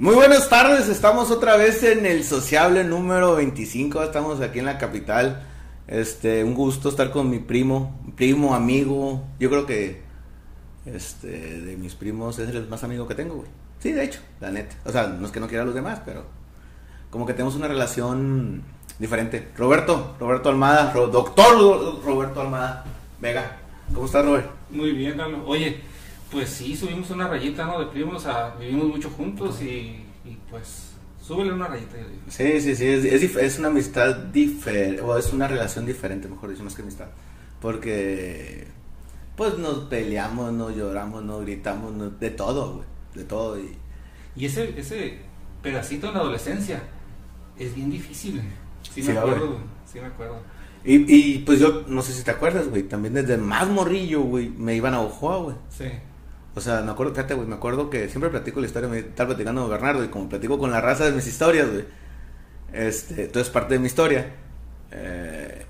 Muy buenas tardes, estamos otra vez en el sociable número 25, estamos aquí en la capital. Este, un gusto estar con mi primo, primo, amigo. Yo creo que este de mis primos es el más amigo que tengo, güey. Sí, de hecho, la neta. O sea, no es que no quiera a los demás, pero como que tenemos una relación diferente. Roberto, Roberto Almada, doctor Roberto Almada. Vega, ¿cómo estás, Robert? Muy bien, Carlos. Oye, pues sí, subimos una rayita, ¿no? De primos, a, vivimos mucho juntos y, pues súbele una rayita. Sí, sí, sí, es, es, una amistad diferente, o es una relación diferente, mejor dicho, más que amistad. Porque, pues nos peleamos, nos lloramos, nos gritamos, de todo, güey, de todo. Y, y ese, ese pedacito en la adolescencia es bien difícil. Sí, me acuerdo, sí me acuerdo. Y, y pues yo, no sé si te acuerdas, güey, también desde más morrillo, güey, me iban a Ojoa, güey. Sí. O sea, me acuerdo, fíjate, güey, me acuerdo que siempre platico la historia, me estaba platicando con Bernardo y como platico con la raza de mis historias, güey. Este, todo es parte de mi historia. Eh,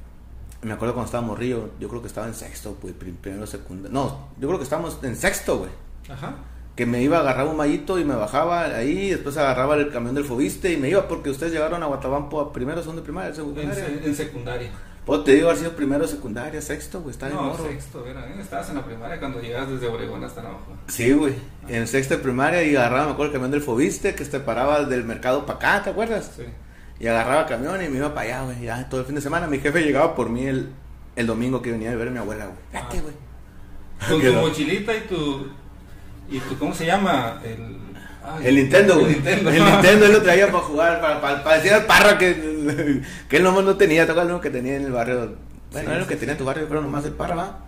me acuerdo cuando estaba morrillo, yo creo que estaba en sexto, güey, primero, segundo. No, yo creo que estábamos en sexto, güey. Ajá. Que me iba a agarrar un mallito y me bajaba ahí, después agarraba el camión del Fobiste y me iba porque ustedes llegaron a Guatabampo a primero, segundo de primaria, secundaria. En, secundaria. Pues te digo, haber sido primero, secundaria, sexto, güey, está No, sexto, era, ¿eh? estabas en la primaria cuando llegabas desde Obregón hasta abajo. Sí, güey, en sexto de primaria y agarraba, me acuerdo, el camión del Fobiste que te paraba del mercado para acá, ¿te acuerdas? Sí. Y agarraba camión y me iba para allá, güey, ya todo el fin de semana. Mi jefe llegaba por mí el, el domingo que venía a ver a mi abuela, güey. Fíjate, ah. güey. Con tu mochilita y tu, y tu, ¿cómo se llama? El el Nintendo, güey. El Nintendo. El Nintendo él lo traía para jugar, para, para, decir al parra que, que él nomás no tenía, toca lo que tenía en el barrio. Bueno, era lo que tenía en tu barrio, pero nomás el parra, ¿va?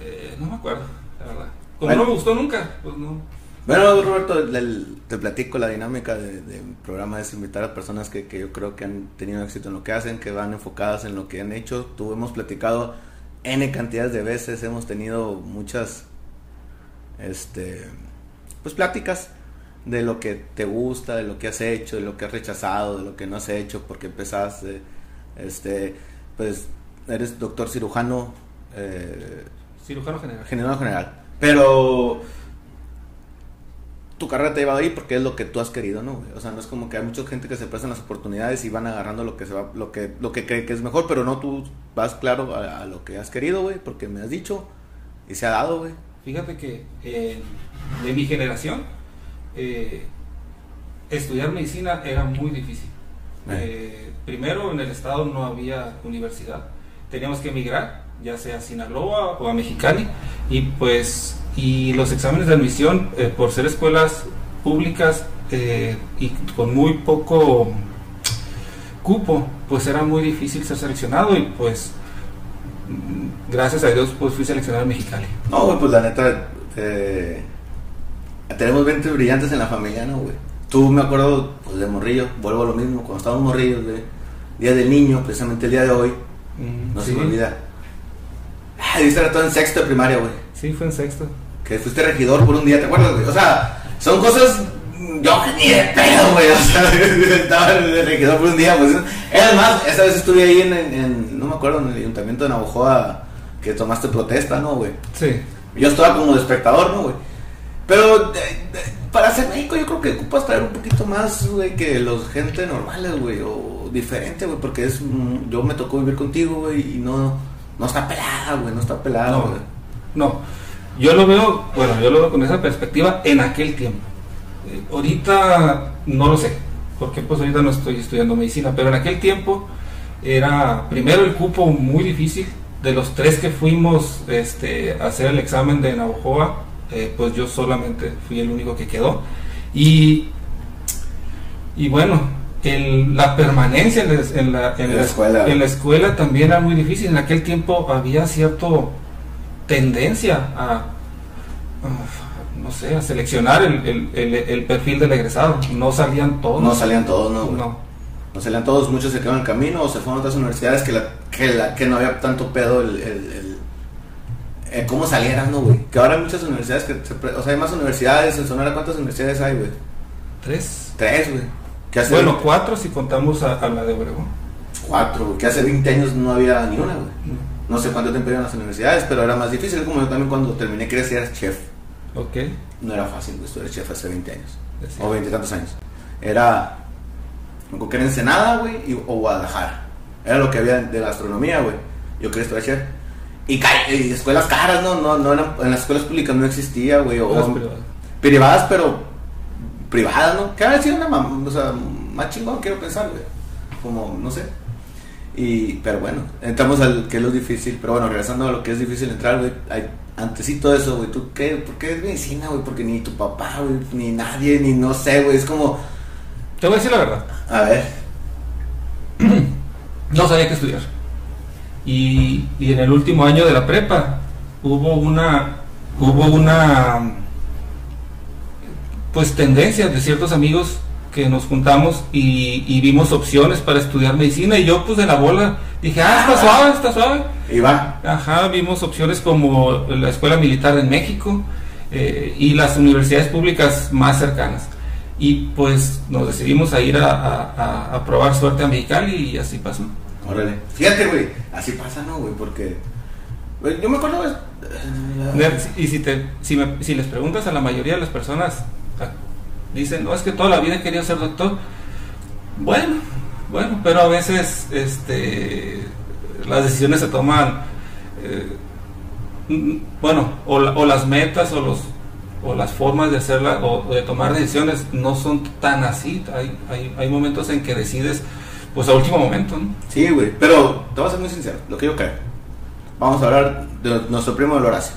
Eh, no me acuerdo, la verdad. Como no me gustó nunca, pues no. Bueno, Roberto, te platico la dinámica del de programa es invitar a personas que, que, yo creo que han tenido éxito en lo que hacen, que van enfocadas en lo que han hecho. Tú hemos platicado N cantidades de veces, hemos tenido muchas, este, pues pláticas de lo que te gusta, de lo que has hecho, de lo que has rechazado, de lo que no has hecho, porque empezaste, este, pues eres doctor cirujano. Eh, cirujano general. General general. Pero tu carrera te ha llevado ahí porque es lo que tú has querido, ¿no? O sea, no es como que hay mucha gente que se prestan las oportunidades y van agarrando lo que se va, lo que, lo que cree que es mejor, pero no tú vas claro a, lo que has querido, güey, porque me has dicho y se ha dado, güey. Fíjate que eh, de mi generación, eh, estudiar medicina era muy difícil. Eh, primero, en el estado no había universidad. Teníamos que emigrar, ya sea a Sinaloa o a Mexicali, y pues y los exámenes de admisión, eh, por ser escuelas públicas y con muy poco cupo, pues era muy difícil ser seleccionado y pues gracias a Dios pues fui seleccionado en Mexicali. No, pues la neta, tenemos 20 brillantes en la familia, ¿no, güey? Tú me acuerdo, pues de morrillo, vuelvo a lo mismo, cuando estábamos morrillos, güey. Día del niño, precisamente el día de hoy. Mm, no se me olvida. Ah, diste todo en sexto de primaria, güey. Sí, fue en sexto. Que fuiste regidor por un día, ¿te acuerdas, güey? O sea, son cosas. Yo ni de pedo, güey. O sea, estaba de regidor por un día, pues. Es más, esa vez estuve ahí en, en, no me acuerdo, en el ayuntamiento de Navajoa, que tomaste protesta, ¿no, güey? Sí. Yo estaba como de espectador, ¿no, güey? Pero para ser México yo creo que ocupas traer un poquito más, güey, que los gente normales, güey, o diferente, güey, porque es, yo me tocó vivir contigo, güey, y no, no está pelada, güey, no está pelada, no. No, yo lo veo, bueno, yo lo veo con esa perspectiva en aquel tiempo. Eh, ahorita no lo sé, porque pues ahorita no estoy estudiando medicina, pero en aquel tiempo era primero el cupo muy difícil. De los tres que fuimos este, a hacer el examen de Navajoa, eh, pues yo solamente fui el único que quedó. Y, y bueno, la permanencia en, la, escuela. en la escuela también era muy difícil. En aquel tiempo había cierta tendencia a, no sé, a seleccionar el, perfil del egresado. No salían todos. No salían todos, no. No. no salían todos, muchos se quedaron en el camino o se fueron a otras universidades que, la, que, la, que no había tanto pedo el eh, cómo salieran, ¿no, güey? Que ahora hay muchas universidades que, o sea, hay más universidades en Sonora, ¿cuántas universidades hay, güey? Tres. Tres, güey. Bueno, cuatro si contamos a, la de Obregón. Cuatro, güey. Que hace 20 años no había ni una, güey. No. sé cuánto tiempo eran las universidades, pero era más difícil. Como yo también cuando terminé quería ser chef. Ok. No era fácil, güey, ser chef hace 20 años. O 20 tantos años. era, como que era Ensenada, güey, o Guadalajara. Era lo que había de gastronomía, güey. Yo quería estudiar chef. Y, escuelas caras, ¿no? no, no eran, en las escuelas públicas no existía, güey. O, privadas. privadas, pero privadas, ¿no? Que haber sido una mam- o sea, más chingón, quiero pensar, güey. Como, no sé. Y, pero bueno, entramos al que es lo difícil. Pero bueno, regresando a lo que es difícil entrar, güey. hay- Antes y todo eso, güey. ¿Tú qué? ¿Por qué es medicina, güey? Porque ni tu papá, güey, ni nadie, ni no sé, güey. Es como, Te voy a decir la verdad. a ver. no sabía qué estudiar. Y, y en el último año de la prepa hubo una hubo una pues tendencia de ciertos amigos que nos juntamos y, y vimos opciones para estudiar medicina y yo pues de la bola dije, ah, está suave, está suave. Y va. Ajá, vimos opciones como la Escuela Militar en México eh, y las universidades públicas más cercanas. Y pues nos decidimos a ir a, a- a- a probar suerte a Mexicali y así pasó. Órale. Fíjate, güey. Así pasa, ¿no, güey? Porque. yo me acuerdo. Y si, te, si, me- si les preguntas a la mayoría de las personas, ah, dicen, no, es que toda la vida he querido ser doctor. Bueno, bueno, pero a veces este, las decisiones se toman, eh, bueno, o las metas o, los, o las formas de hacerla o de tomar decisiones no son tan así. Hay, hay, hay momentos en que decides, pues a último momento, ¿no? Sí, güey. Pero te voy a ser muy sincero. Lo que yo creo. Vamos a hablar de nuestro primo del Horacio.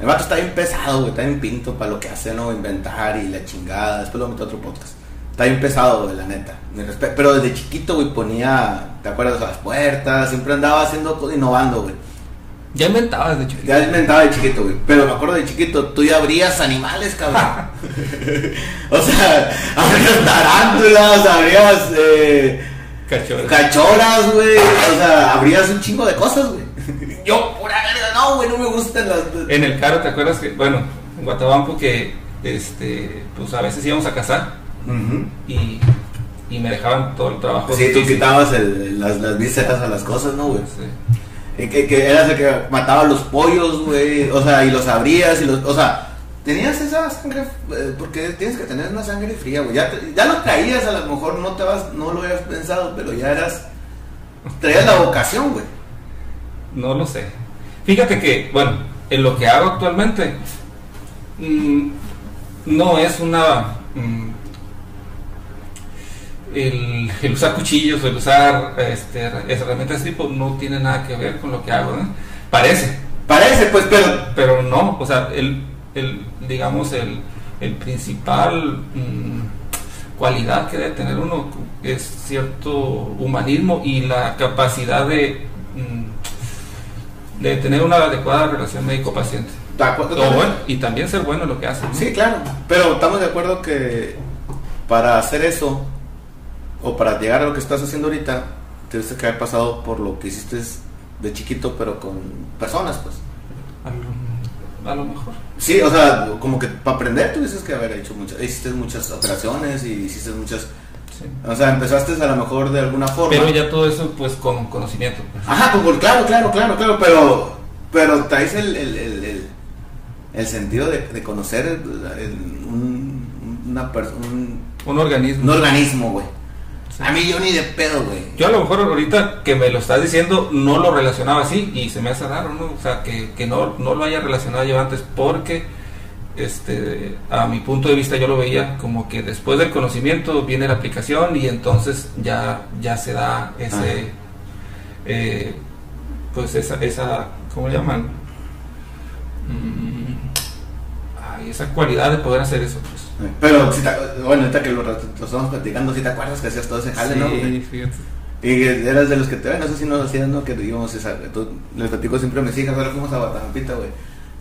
El vato está bien pesado, güey. Está bien pinto para lo que hace, ¿no? Inventar y la chingada. Después lo meto a otro podcast. Está bien pesado, güey, la neta. Pero desde chiquito, güey, ponía. ¿Te acuerdas? A las puertas. Siempre andaba haciendo cosas, innovando, güey. Ya inventabas de chiquito. Ya inventaba de chiquito, güey. Pero me acuerdo de chiquito, tú ya abrías animales, cabrón. o sea, abrías tarántulas, abrías eh, Cachorro. cachoras, güey. O sea, abrías un chingo de cosas, güey. Yo, pura verga, no, güey, no me gustan las. En el carro, ¿te acuerdas que, bueno, en Guatabampo que, este, pues a veces íbamos a cazar y, y me dejaban todo el trabajo. Sí, tú quitabas el- las, las vísceras a las cosas, ¿no, güey? Sí. Que, que eras el que mataba los pollos, güey. O sea, y los abrías y los. O sea, tenías esa sangre. eh, porque tienes que tener una sangre fría, güey. Ya, te- ya lo traías, a lo mejor no te vas, no lo habías pensado, pero ya eras. Traías la vocación, güey. No lo sé. Fíjate que, bueno, en lo que hago actualmente, mm, no es una... mm, el, el usar cuchillos, el usar este, herramientas de tipo no tiene nada que ver con lo que hago, ¿no? Parece, Parece, pues, pero. pero no, o sea, el, el digamos, el, el principal mm, cualidad que debe tener uno es cierto humanismo y la capacidad de, mm, de tener una adecuada relación médico-paciente. bueno, y también ser bueno en lo que hace. ¿no? Sí, claro. Pero estamos de acuerdo que para hacer eso, o para llegar a lo que estás haciendo ahorita, tuviste que haber pasado por lo que hiciste de chiquito, pero con personas, pues. A lo mejor. Sí, o sea, como que para aprender tuviste que haber hecho muchas, hiciste muchas operaciones y hiciste muchas, sí. o sea, empezaste a lo mejor de alguna forma. Pero ya todo eso pues con conocimiento. pues. Ajá, pues, claro, claro, claro, claro, pero, pero traes el, el, el, el- el sentido de, de conocer el- un, una un, Un organismo. un organismo, güey. Sí. A mí yo ni de pedo, güey. Yo a lo mejor ahorita que me lo estás diciendo no lo relacionaba así y se me hace raro, ¿no? O sea, que, que no, no lo haya relacionado yo antes porque este, a mi punto de vista yo lo veía como que después del conocimiento viene la aplicación y entonces ya, ya se da ese, eh, pues esa, esa, ¿cómo le llaman? Mm, ay, esa cualidad de poder hacer eso, pues. Pero, si te, bueno, ahorita que lo, lo estamos platicando, si te acuerdas que hacías todo ese jale, ¿no? Sí, fíjate. Y eras de los que te ven, no sé si nos hacías, ¿no? Que íbamos, esa, tú, les platico siempre a mis hijas, ahora fuimos a Guatampita, güey.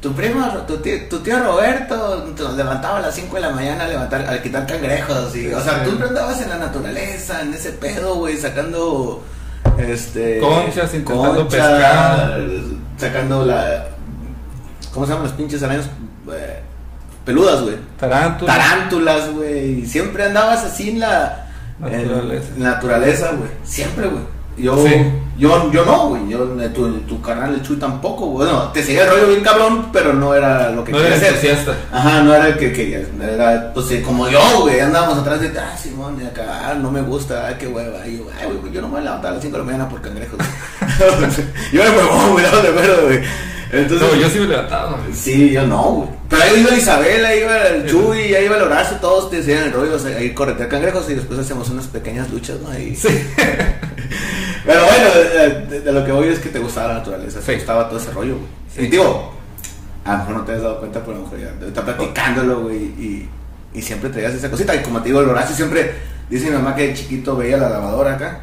Tu primo, tu tío, tu tío Roberto, nos levantaba a las 5 de la mañana a levantar, a quitar cangrejos, y, o sea, Sí. tú andabas en la naturaleza, en ese pedo, güey, sacando, este... Conchas, intentando conchas, pescar. Sacando la... ¿Cómo se llaman los pinches arañas? Eh, peludas, güey. Tarántula. Tarántulas, güey. Siempre andabas así en la... Naturaleza. En naturaleza, güey. Siempre, güey. Yo, Sí. yo, yo no, güey. Yo, eh, tu, tu carnal, el Chuy tampoco. Bueno, te seguía el rollo bien cabrón, pero no era lo que No era quería hacer. entusiasta. Ajá, no era el que querías. Era, pues, eh, como yo, güey. Andábamos atrás de, ah, Simón, de acá, ah, no me gusta, ay, qué hueva. Y yo, ay, güey, yo no me voy a levantar a las 5 de la mañana por cangrejos. yo era huevón, güey, no güey. Entonces, No, yo sí me levantaba. güey. Sí, yo no, güey. Pero ahí iba Isabel, ahí iba el Chuy, ahí iba el Horacio, todos te decían el rollo, o sea, ahí corretear cangrejos y después hacemos unas pequeñas luchas, ¿no? Ahí. Pero bueno, de, de- de lo que voy es que te gustaba la naturaleza, te Sí. gustaba todo ese rollo, güey. Sí. Y digo, a lo mejor no te has dado cuenta, pero a lo mejor ya está platicándolo, güey, y, y siempre traías esa cosita. Y como te digo, el Horacio siempre, dice mi mamá que de chiquito veía la lavadora acá,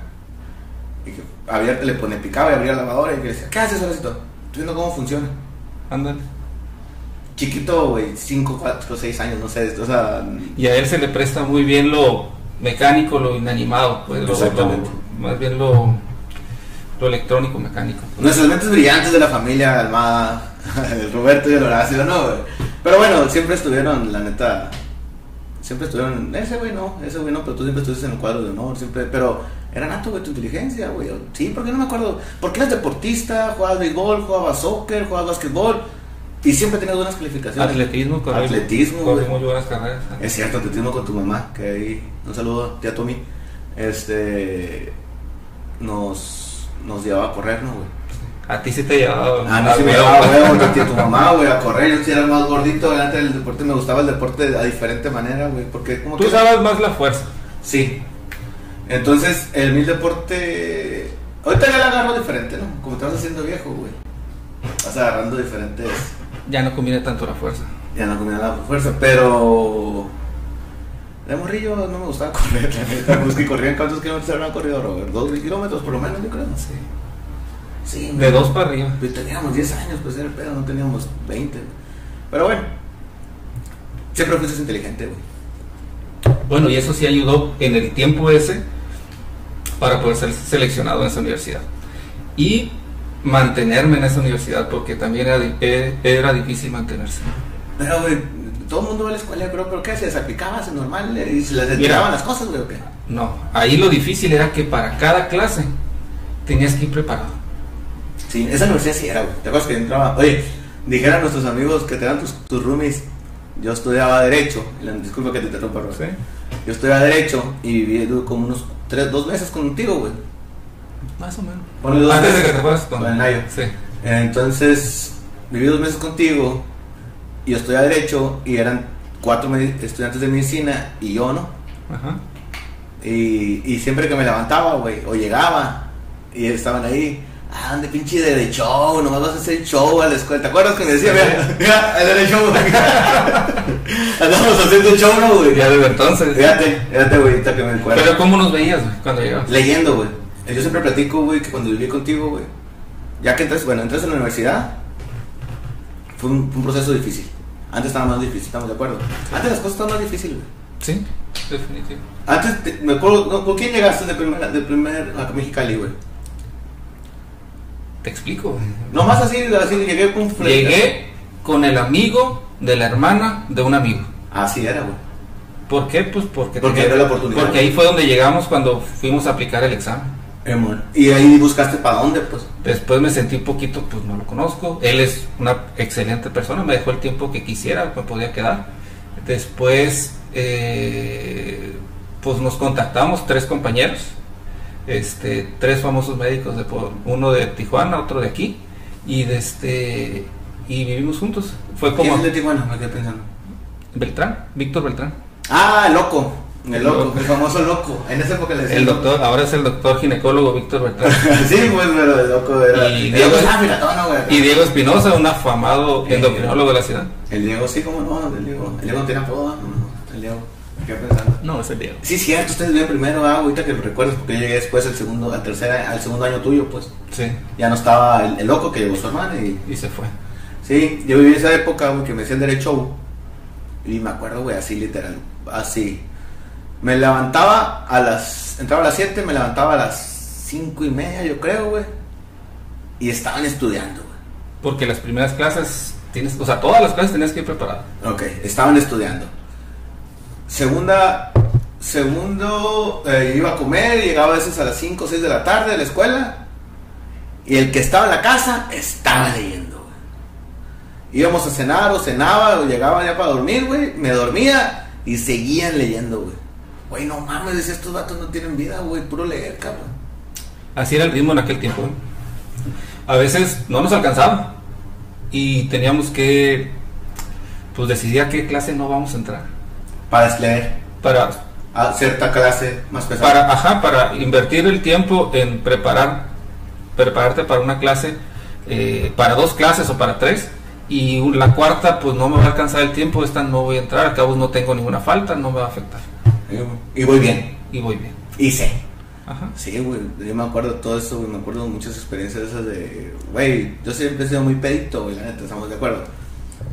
y que abierta, le pone, picaba y abría la lavadora, y que decía, ¿qué haces, Horacio? Estoy viendo cómo funciona. Ándale. Chiquito, güey, 5, 4, 6 años, no sé, o sea, Y a él se le presta muy bien lo mecánico, lo inanimado, pues lo- Exactamente. lo- más bien lo, lo electrónico, mecánico. nuestras mentes brillantes de la familia Almada, el Roberto y el Horacio, no, güey. Pero bueno, siempre estuvieron, la neta, siempre estuvieron, ese güey no, ese güey no, pero tú siempre estuviste en el cuadro de honor, siempre, pero era nato, güey, tu inteligencia, güey. Sí, porque no me acuerdo, porque eras deportista, jugabas béisbol, jugabas soccer, jugabas básquetbol, y siempre tenías buenas calificaciones. Atletismo, corrí- Atletismo, güey. muy buenas carreras. Es cierto, atletismo con tu mamá, que ahí, un saludo, tía Tommy, este, nos, nos llevaba a correr, ¿no, güey? A ti sí te llevaba. A sí me llevaba tu tía, tu mamá, güey, a correr, yo sí era más gordito delante del deporte, me gustaba el deporte a diferente manera, güey, porque como Tú que... usabas más la fuerza. Sí, entonces, el mil deporte, ahorita ya la agarro diferente, ¿no? Como te vas haciendo viejo, güey, vas agarrando diferentes... Ya no combina tanto la fuerza. Ya no nada por fuerza, pero. De morrillo no me gustaba correr, la neta. Pues que corrían cuántos kilómetros habrán corrido, Robert. Dos kilómetros por lo menos, yo creo. Sí. Sí, De dos para arriba. Pues teníamos 10 años, pues era el pedo, no teníamos 20. Pero bueno, siempre fuiste inteligente, güey. Bueno, y eso sí ayudó en el tiempo ese para poder ser seleccionado en esa universidad. Y mantenerme en esa universidad, porque también era, eh, era difícil mantenerse. Pero, güey, todo el mundo va a la escuela, creo, pero ¿qué hacías? ¿Aplicabas normal eh, y se les entregaban las cosas, güey, o qué? No, ahí lo difícil era que para cada clase tenías que ir preparado. Sí, esa universidad sí era, güey. ¿Te acuerdas que entraba? Oye, dijeran nuestros amigos que te dan tus, tus roomies. Yo estudiaba Derecho. Disculpa que te interrumpa, Rosa. Yo estudiaba Derecho y viví como unos tres, dos meses contigo, güey. Más o menos. Dos Antes de que te fueras con Con el Nayo. Sí. Entonces, viví dos meses contigo. Y yo estudiaba Derecho y eran cuatro estudiantes de medicina y yo, ¿no? Ajá. Y, y siempre que me levantaba, güey, o llegaba, y estaban ahí, ah, ande pinche de show, nomás vas a hacer show a la escuela. ¿Te acuerdas que me decía, mira, mira, el de show? Andamos haciendo show, ¿no, güey? Ya desde entonces. Fíjate, fíjate, güey, ahorita que me acuerdo. Pero ¿cómo nos veías güey, cuando llegabas? Leyendo, güey. Yo siempre platico, güey, que cuando viví contigo, güey, ya que entras, bueno, entras en la universidad, fue un, fue un proceso difícil. Antes estaba más difícil, estamos de acuerdo. Antes las cosas estaban más difíciles, güey. Sí, definitivo. Antes, te- me acuerdo, no, ¿con quién llegaste de primera, de primer a Mexicali, güey? Te explico. güey. Nomás así, así llegué con un Llegué con el amigo de la hermana de un amigo. Así era, güey. ¿Por qué? Pues porque, Porque tenía- era la oportunidad. Porque ahí fue donde llegamos cuando fuimos a aplicar el examen. Y ahí buscaste para dónde, pues. Después me sentí un poquito, pues no lo conozco. Él es una excelente persona, me dejó el tiempo que quisiera, me podía quedar. Después, eh, pues nos contactamos tres compañeros, este, tres famosos médicos, de, por- uno de Tijuana, otro de aquí, y de este, y vivimos juntos. Fue ¿Quién como es el de Tijuana? Me quedé pensando. Beltrán, Víctor Beltrán. Ah, loco. El loco, Loco. el famoso loco. En esa época le decían El loco. doctor, ahora es el doctor ginecólogo Víctor Beltrán. sí, pues, pero el loco era. Y el Diego-. Y Diego Espinosa, un afamado endocrinólogo de la ciudad. El Diego, sí, como no, el Diego. El Diego no tiene apodo, no, el Diego. Quedé pensando. No, es el Diego. Sí, cierto, ustedes bien primero, ah, ahorita que lo recuerdas, porque yo llegué después al segundo, al tercer, al segundo año tuyo, pues. Sí, Ya no estaba el, el loco que llegó su hermana y y se fue. Sí, yo viví esa época, güey, que me hacían derecho. Y me acuerdo, güey, así literal. Así. Me levantaba a las. Entraba a las 7, me levantaba a las 5 y media, yo creo, güey. Y estaban estudiando, güey. Porque las primeras clases, tienes, o sea, todas las clases tenías que ir preparado. Ok, estaban estudiando. Segunda. segundo eh, iba a comer, llegaba a veces a las 5 o 6 de la tarde de la escuela. Y el que estaba en la casa estaba leyendo, güey. Íbamos a cenar o cenaba o llegaba ya para dormir, güey. Me dormía y seguían leyendo, güey. Güey, no mames, decía, estos vatos no tienen vida, güey, puro leer, cabrón. Así era el ritmo en aquel tiempo. A veces no nos alcanzaba y teníamos que pues decidir a qué clase no vamos a entrar. Para leer, Para, a cierta clase más pesada. para, ajá, para invertir el tiempo en preparar, prepararte para una clase, eh, para dos clases o para tres. Y la cuarta, pues no me va a alcanzar el tiempo, esta no voy a entrar, al cabo no tengo ninguna falta, no me va a afectar. Y voy bien. Y voy bien. Y sé. Ajá. Sí, güey, yo me acuerdo de todo eso, güey, me acuerdo de muchas experiencias esas de, güey, yo siempre he sido muy pedito, güey, la neta, estamos de acuerdo.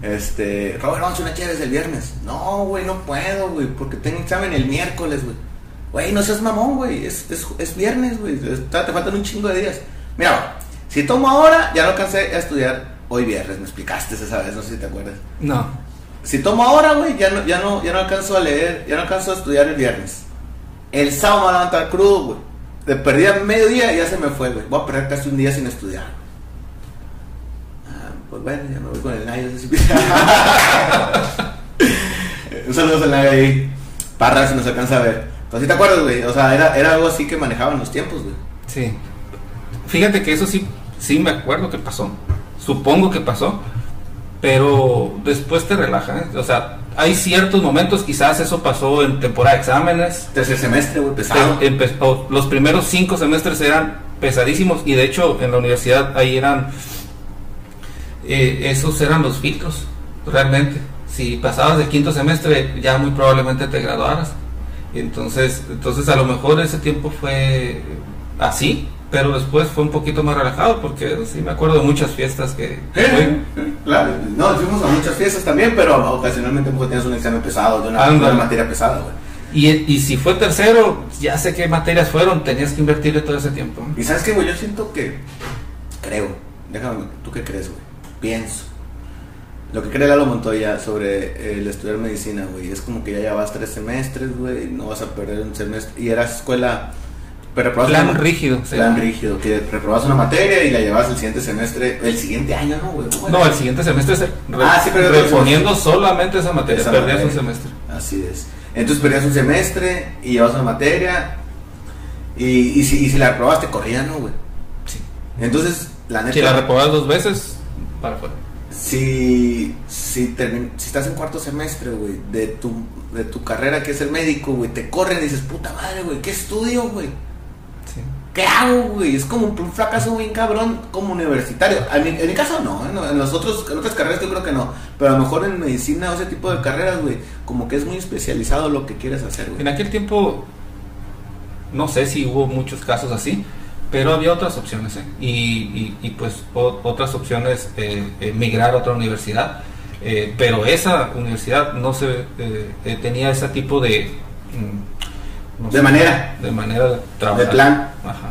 Este, Robert, vamos a una chévere el viernes. No, güey, no puedo, güey, porque tengo examen el miércoles, güey. Güey, no seas mamón, güey, es, es, es viernes, güey, te faltan un chingo de días. Mira, si tomo ahora, ya no alcancé a estudiar hoy viernes, me explicaste esa vez, no sé si te acuerdas. No. Si tomo ahora, güey, ya no, ya, no, ya no alcanzo a leer, ya no alcanzo a estudiar el viernes. El sábado me voy a levantar crudo, güey. De perdida medio día y ya se me fue, güey. Voy a perder casi un día sin estudiar. Ah, pues bueno, ya me voy con el Nayo. un saludo al Nayo ahí. Parra, si nos alcanza a ver. Pues sí te acuerdas, güey. O sea, era, era algo así que manejaban los tiempos, güey. Sí. Fíjate que eso sí, sí me acuerdo que pasó. Supongo que pasó. Pero después te relaja. ¿eh? O sea, hay ciertos momentos, quizás eso pasó en temporada de exámenes. Tercer semestre, güey, pesado. Te- empe- o los primeros cinco semestres eran pesadísimos y de hecho en la universidad ahí eran eh, esos eran los filtros realmente si pasabas de quinto semestre ya muy probablemente te graduaras entonces entonces a lo mejor ese tiempo fue así pero después fue un poquito más relajado porque sí me acuerdo de muchas fiestas que que fui. Claro, no, fuimos a muchas fiestas también, pero ocasionalmente pues, tienes un examen pesado, de una materia pesada, güey. y, y si fue tercero ya sé qué materias fueron tenías que invertirle todo ese tiempo Y sabes qué, güey, yo siento que, creo, déjame, ¿tú qué crees, güey? Pienso. Lo que cree Lalo Montoya sobre el estudiar medicina, güey, es como que ya llevas tres semestres, güey, no vas a perder un semestre, y eras escuela, pero reprobas plan una- rígido sí. Plan rígido, que reprobas una materia y la llevas el siguiente semestre, el siguiente año, ¿no, güey? No, el siguiente semestre es re- Ah, sí, pero- reponiendo solamente esa materia. Esa perdías materia. un semestre. Así es. Entonces perdías un semestre y llevas una materia. Y, y, si, y si la reprobaste, corría, ¿no, güey? Sí. Entonces, la neta. Si la reprobas dos veces, para afuera. si, si, si estás en cuarto semestre, güey, de tu, de tu carrera que es el médico, güey, te corren y dices, puta madre, güey, ¿qué estudio, güey? ¿Qué hago, güey? Es como un fracaso bien cabrón como universitario. En mi, caso no, ¿eh? No, en, los otros, en otras carreras yo creo que no. Pero a lo mejor en medicina o ese tipo de carreras, güey, como que es muy especializado lo que quieres hacer, güey. En aquel tiempo, no sé si hubo muchos casos así, pero había otras opciones. ¿eh? Y, y- y, pues otras opciones, eh, emigrar a otra universidad. Eh, pero esa universidad no se eh, eh, tenía ese tipo de... mm, no De manera. De manera de trabajar. De plan. Ajá.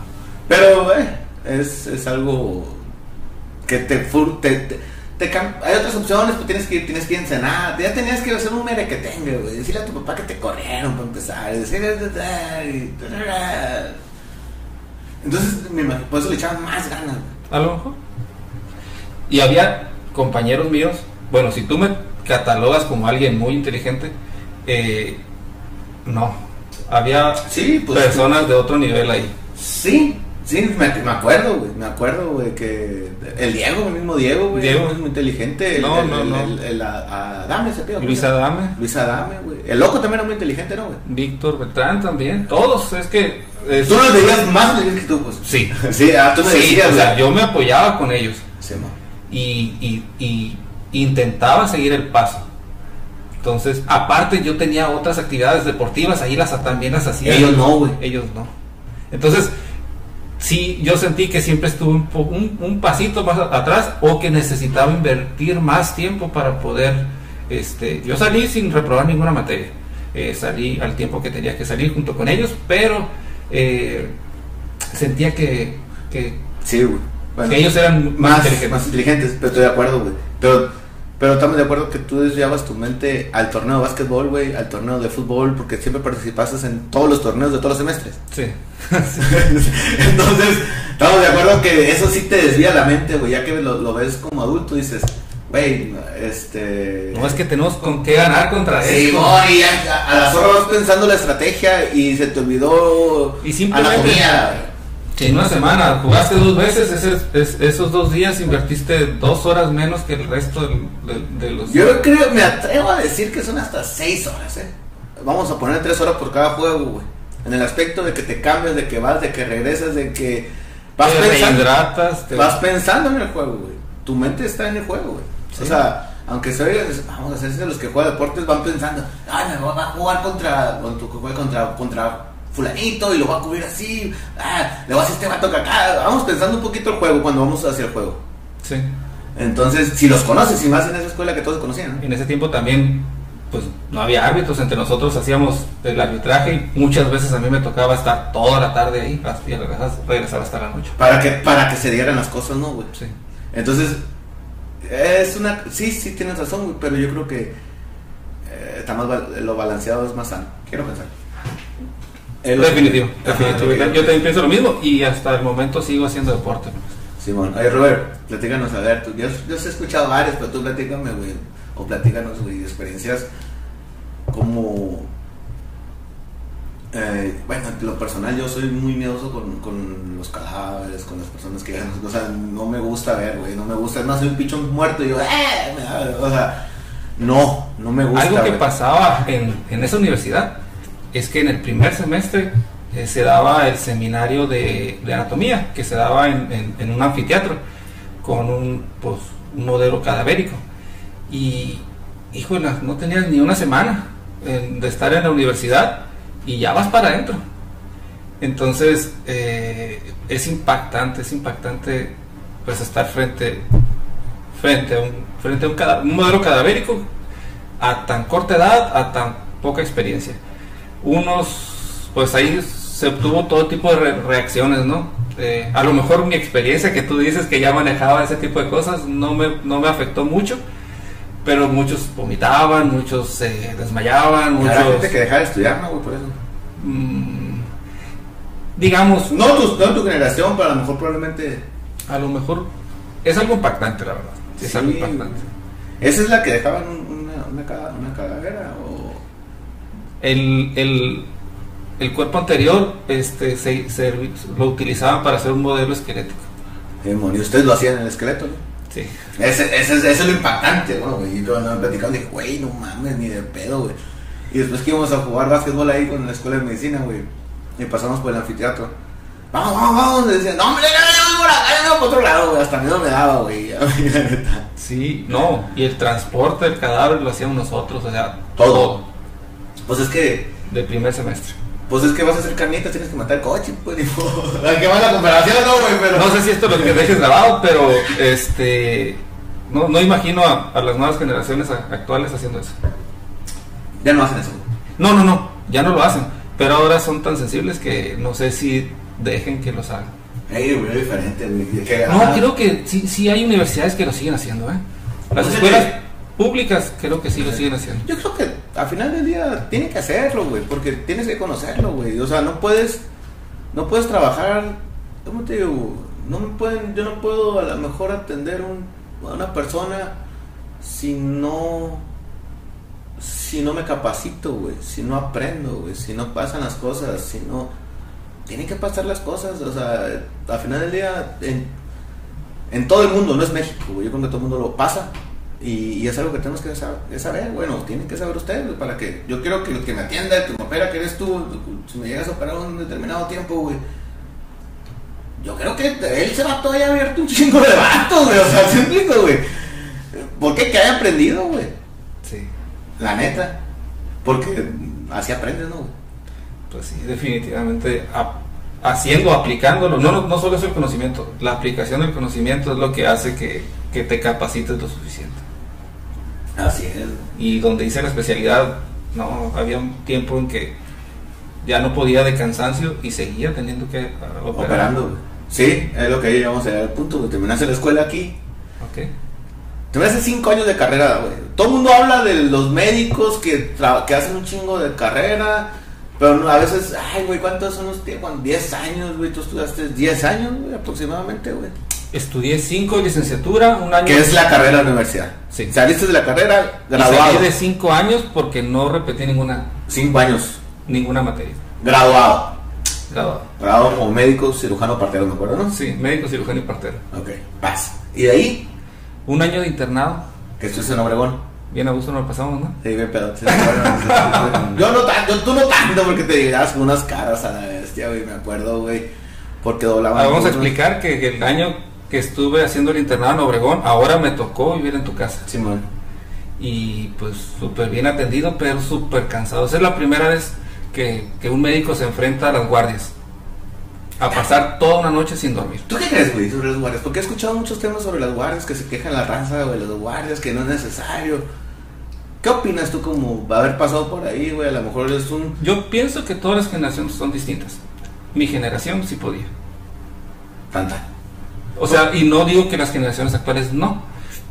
Pero, eh, es, es algo que te, te, te- te hay otras opciones, pues tienes que ir, tienes que Senado, ya tenías que hacer un mere que tenga, güey, decirle a tu papá que te corrieron para empezar, decirle, entonces, me imagino, por eso le echaban más ganas. A lo mejor. Y había compañeros míos, bueno, si tú me catalogas como alguien muy inteligente, eh, no. Había Sí, pues. personas de otro nivel ahí. Sí, sí, me, me acuerdo, güey, me acuerdo, güey, que el Diego, el mismo Diego, güey, Diego. es muy inteligente, el, No, el, no, el, no. el- Adame se pide, Luis Adame, Luis Adame, güey, el loco también era muy inteligente, ¿no, güey? Víctor Beltrán también, todos, es que... es- Tú los veías más inteligentes que tú, pues. Sí. Sí, ah, tú me Sí, decías, o sea, yo me apoyaba con ellos Sí, y, y- y intentaba seguir el paso. Entonces, aparte yo tenía otras actividades deportivas, ahí las también las hacía. Ellos no, güey. Ellos no. Entonces, sí, yo sentí que siempre estuve un, un, un pasito más atrás o que necesitaba invertir más tiempo para poder, este, yo salí sin reprobar ninguna materia. Eh, salí al tiempo que tenía que salir junto con ellos, pero eh, sentía que, que, Sí, güey. Bueno, que ellos eran más, más, inteligentes. más inteligentes, pero estoy de acuerdo, güey. Pero Pero estamos de acuerdo que tú desviabas tu mente al torneo de básquetbol, güey, al torneo de fútbol, porque siempre participaste en todos los torneos de todos los semestres. Sí. Entonces, estamos de acuerdo que eso sí te desvía la mente, güey, ya que lo, lo ves como adulto, dices, güey, este... No es que tenemos con qué ganar contra Sí, eso. no, y a, a las horas vas pensando la estrategia y se te olvidó Y simplemente- anatomía. Si en una semana jugaste dos veces, ese- es- esos dos días invertiste dos horas menos que el resto del- del- de, los... Yo creo, me atrevo a decir que son hasta seis horas, ¿eh? Vamos a poner tres horas por cada juego, güey. En el aspecto de que te cambias, de que vas, de que regresas, de que vas te pensando, te- vas pensando en el juego, güey. Tu mente está en el juego, güey. Sí. O sea, aunque se oiga, vamos a hacerse los que juegan deportes van pensando, ay, me voy a jugar contra, contra, contra, contra fulanito y lo va a cubrir así, ah, le voy a hacer este vato acá. Vamos pensando un poquito el juego cuando vamos hacia el juego. Sí. Entonces, si los conoces, y más en esa escuela que todos conocían, ¿no? En ese tiempo también, pues no había árbitros, entre nosotros hacíamos el arbitraje y muchas veces a mí me tocaba estar toda la tarde ahí y regresar, regresar hasta la noche. Para que, para que se dieran las cosas, ¿no, güey? Sí. Entonces, es una... Sí, sí, tienes razón, güey, pero yo creo que eh, está más lo balanceado es más sano. Quiero pensar. Definitivo, Ajá, Yo también pienso lo mismo y hasta el momento sigo haciendo deporte. Simón, oye Robert, platícanos a ver, tú, yo, yo he escuchado varios, pero tú platícame, güey, o platícanos, güey, experiencias como, eh, bueno, en lo personal yo soy muy miedoso con, con los cadáveres, con las personas que, o sea, no me gusta ver, güey, no me gusta, es más, soy un pichón muerto y yo, "Eh", o sea, no, no me gusta. Algo que pasaba en, en esa universidad es que en el primer semestre eh, se daba el seminario de, anatomía, que se daba en, un anfiteatro con un, pues, un modelo cadavérico. Y, híjole, no tenías ni una semana de estar en la universidad y ya vas para adentro. Entonces, eh, es impactante, es impactante pues estar frente, frente a un, frente a un modelo cadavérico a tan corta edad, a tan poca experiencia. Unos, pues ahí se obtuvo todo tipo de re- reacciones, ¿no? Eh, a lo mejor mi experiencia que tú dices que ya manejaba ese tipo de cosas no me, no me afectó mucho, pero muchos vomitaban, muchos se desmayaban, Habrá muchos... gente que dejar de estudiar, ¿no, güey, por eso. mm, digamos, No tu, no tu generación, pero a lo mejor probablemente... a lo mejor es algo impactante, la verdad. Es algo impactante. ¿Esa es la que dejaban un- una, una? El, el, el cuerpo anterior este, se, se- lo utilizaban para hacer un modelo esquelético. Demonios, ustedes lo hacían en el esqueleto, ¿no? Sí. Ese, ese, ese es lo impactante, ¿no? güey? Y cuando me platicaban dije, güey, no mames, ni de pedo, güey. Y después que íbamos a jugar básquetbol ahí con la escuela de medicina, güey. Y pasamos por el anfiteatro. Vamos, vamos, vamos. Y decían, no, hombre, no, por acá, no, por otro lado, güey. Hasta miedo me daba, güey. Sí, no. Y el transporte del cadáver lo hacíamos nosotros, o sea, Todo. Pues es que, del primer semestre. pues es que vas a hacer carnitas, tienes que matar coche, pues, digo. que va la comparación, no, güey, pero. No sé si esto es lo que dejes grabado, pero este no, no imagino a, a las nuevas generaciones actuales haciendo eso. Ya no hacen eso. No, no, no, ya no lo hacen. Pero ahora son tan sensibles que no sé si dejen que los hagan. Ey, güey, es diferente, güey. Que- No, ajá. creo que sí, sí hay universidades que lo siguen haciendo, ¿eh? Las Pues es escuelas que- públicas creo que sí lo siguen haciendo. Yo creo que al final del día tienen que hacerlo, güey, porque tienes que conocerlo, güey. O sea, no puedes, no puedes trabajar, ¿cómo te digo? No me pueden, yo no puedo a lo mejor atender un- a una persona si no, si no me capacito, güey, si no aprendo, güey, si no pasan las cosas, si no, tienen que pasar las cosas, o sea, al final del día, en, en todo el mundo, no es México, güey, yo creo que todo el mundo lo pasa. Y, y es algo que tenemos que saber, bueno, tienen que saber ustedes, güey, para que yo quiero que el que me atienda, el que me opera, que eres tú, si me llegas a operar un determinado tiempo, güey, yo creo que él se va todavía abierto un chingo de vatos, güey, o sea, ¿sí me explico, güey? ¿Por qué que haya aprendido, güey? Sí, La neta, porque así aprendes, ¿no? güey? pues sí, definitivamente haciendo, aplicándolo, no, no, no solo es el conocimiento, la aplicación del conocimiento es lo que hace que, que te capacites lo suficiente. Así es. Y donde hice la especialidad, no, había un tiempo en que ya no podía de cansancio y seguía teniendo que ah, operar. Operando. Sí, es lo que llegamos al punto, güey. Terminaste la escuela aquí, Ok. Te me hace cinco años de carrera, güey. Todo el mundo habla de los médicos que, que hacen un chingo de carrera. Pero a veces, ay, güey, ¿cuántos son los tiempos? 10 años, güey. Tú estudiaste 10 años, güey, aproximadamente, güey. Estudié cinco licenciatura, un año. Que es la carrera de la universidad. Sí. Saliste de la carrera, y graduado. salí de cinco años porque no repetí ninguna, Cinco años. ninguna materia. Graduado. Graduado. Graduado como médico, cirujano, partero, me acuerdo, ¿no? Sí, médico, cirujano y partero. Ok, vas. Y de ahí, Un año de internado. que estuviste en Obregón. Bien a gusto nos lo pasamos, ¿no? Sí, bien pedo. sí, yo no tanto, tú no tanto, porque te dirás unas caras a la bestia, güey, me acuerdo, güey. Porque doblaban. Vamos a explicar que, que el año que estuve haciendo el internado en Obregón, ahora me tocó vivir en tu casa. Simón. Y pues súper bien atendido, pero súper cansado. Esa es la primera vez que, que un médico se enfrenta a las guardias. A pasar toda una noche sin dormir. ¿Tú qué crees, güey, sobre las guardias? Porque he escuchado muchos temas sobre las guardias, que se quejan la raza, güey, los guardias, que no es necesario. ¿Qué opinas tú como haber pasado por ahí, güey? A lo mejor es un... Yo pienso que todas las generaciones son distintas. Mi generación sí podía. Tanta. O sea, y no digo que las generaciones actuales no,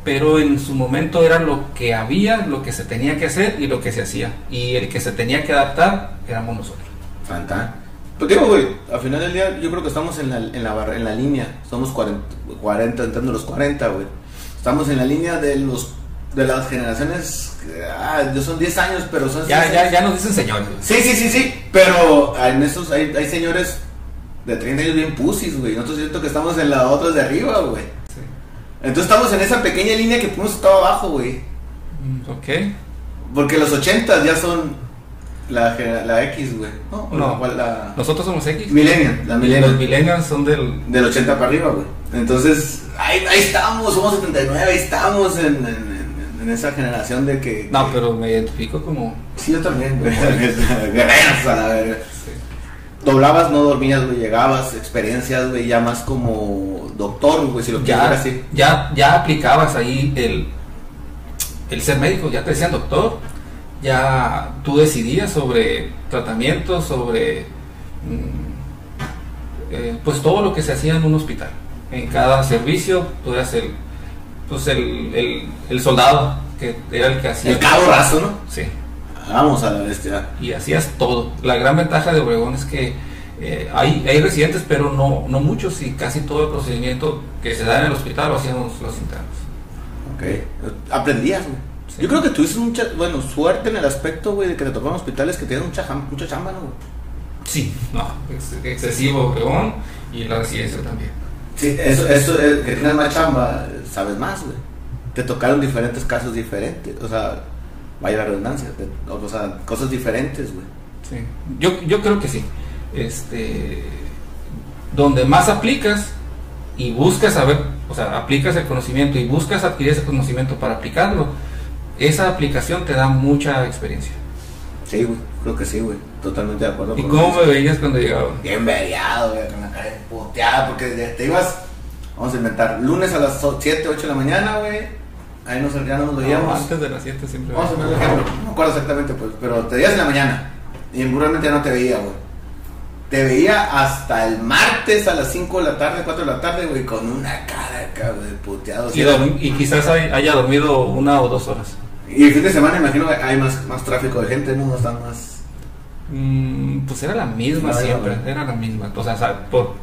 pero en su momento era lo que había, lo que se tenía que hacer y lo que se hacía. Y el que se tenía que adaptar éramos nosotros. Tanta. Pero digo, güey, al final del día yo creo que estamos en la, en la, barra- en la línea. Somos 40, 40, entrando los 40, güey. Estamos en la línea de los de las generaciones... Ah, son 10 años, pero son... Ya, ya, años. ya nos dicen señores. Sí, sí, sí, sí. Pero en estos hay, hay señores de 30 años bien pusis, güey. Nosotros siento que estamos en la otra de arriba, güey. Sí. Entonces estamos en esa pequeña línea que hemos estado abajo, güey. Mm, Ok. Porque los 80 ya son la, la X, güey. No, No. ¿cuál? la... Nosotros somos X. Millennial, la Los Millennial. millennials son del... Del 80 para arriba, güey. Entonces, ahí, ahí estamos, somos 79, ahí estamos en, en- en- en esa generación de que... No, pero me identifico como... Sí, yo también, güey. Guerreros a la verga. sí. Doblabas, no dormías, güey, llegabas, experiencias, güey, ya más como doctor, güey, si lo quieres ver Ya, así. ya, ya aplicabas ahí el, el ser médico, ya te decían doctor, ya tú decidías sobre tratamientos, sobre mm, eh, pues todo lo que se hacía en un hospital. En cada servicio tú eras el, pues el, el, el soldado que era el que hacía El cabo raso, ¿no? Sí, Vamos a la bestia. y hacías todo. La gran ventaja de Obregón es que eh, hay, hay residentes, pero no, no muchos, y casi todo el procedimiento que se da en el hospital lo hacíamos los internos. Ok. Aprendías, güey. Sí. Yo creo que tuviste mucha, bueno, suerte en el aspecto, güey, de que te tocaron hospitales que tienen mucha, mucha chamba, ¿no, güey? Sí, no, ex- excesivo Obregón y la residencia también. Sí, eso, eso, eh, que tienes más chamba, sabes más, güey. Te tocaron diferentes casos diferentes, o sea, vaya la redundancia, o sea, cosas diferentes, güey. Sí. Yo, yo creo que sí. Este, donde más aplicas y buscas saber, o sea, aplicas el conocimiento y buscas adquirir ese conocimiento para aplicarlo, esa aplicación te da mucha experiencia. Sí, güey, creo que sí, güey. Totalmente de acuerdo. ¿Y con cómo me veías cuando llegaba? Bien veriado, güey, con la cara puteada, porque te ibas, vamos a inventar, lunes a las 7, 8 de la mañana, güey. Ahí nos, ya no nos No, veíamos. antes de las 7 siempre. Vamos a poner un ejemplo, no me acuerdo exactamente, pues, pero te veías en la mañana y realmente ya no te veía, güey. Te veía hasta el martes a las 5 de la tarde, 4 de la tarde, güey, con una cara acá, güey, puteado. y, quizás hay- haya dormido una o dos horas. Y el fin de semana, imagino que hay más, más tráfico de gente, ¿no? Están más. Mm, pues era la misma No, siempre, no. era la misma. O sea, por,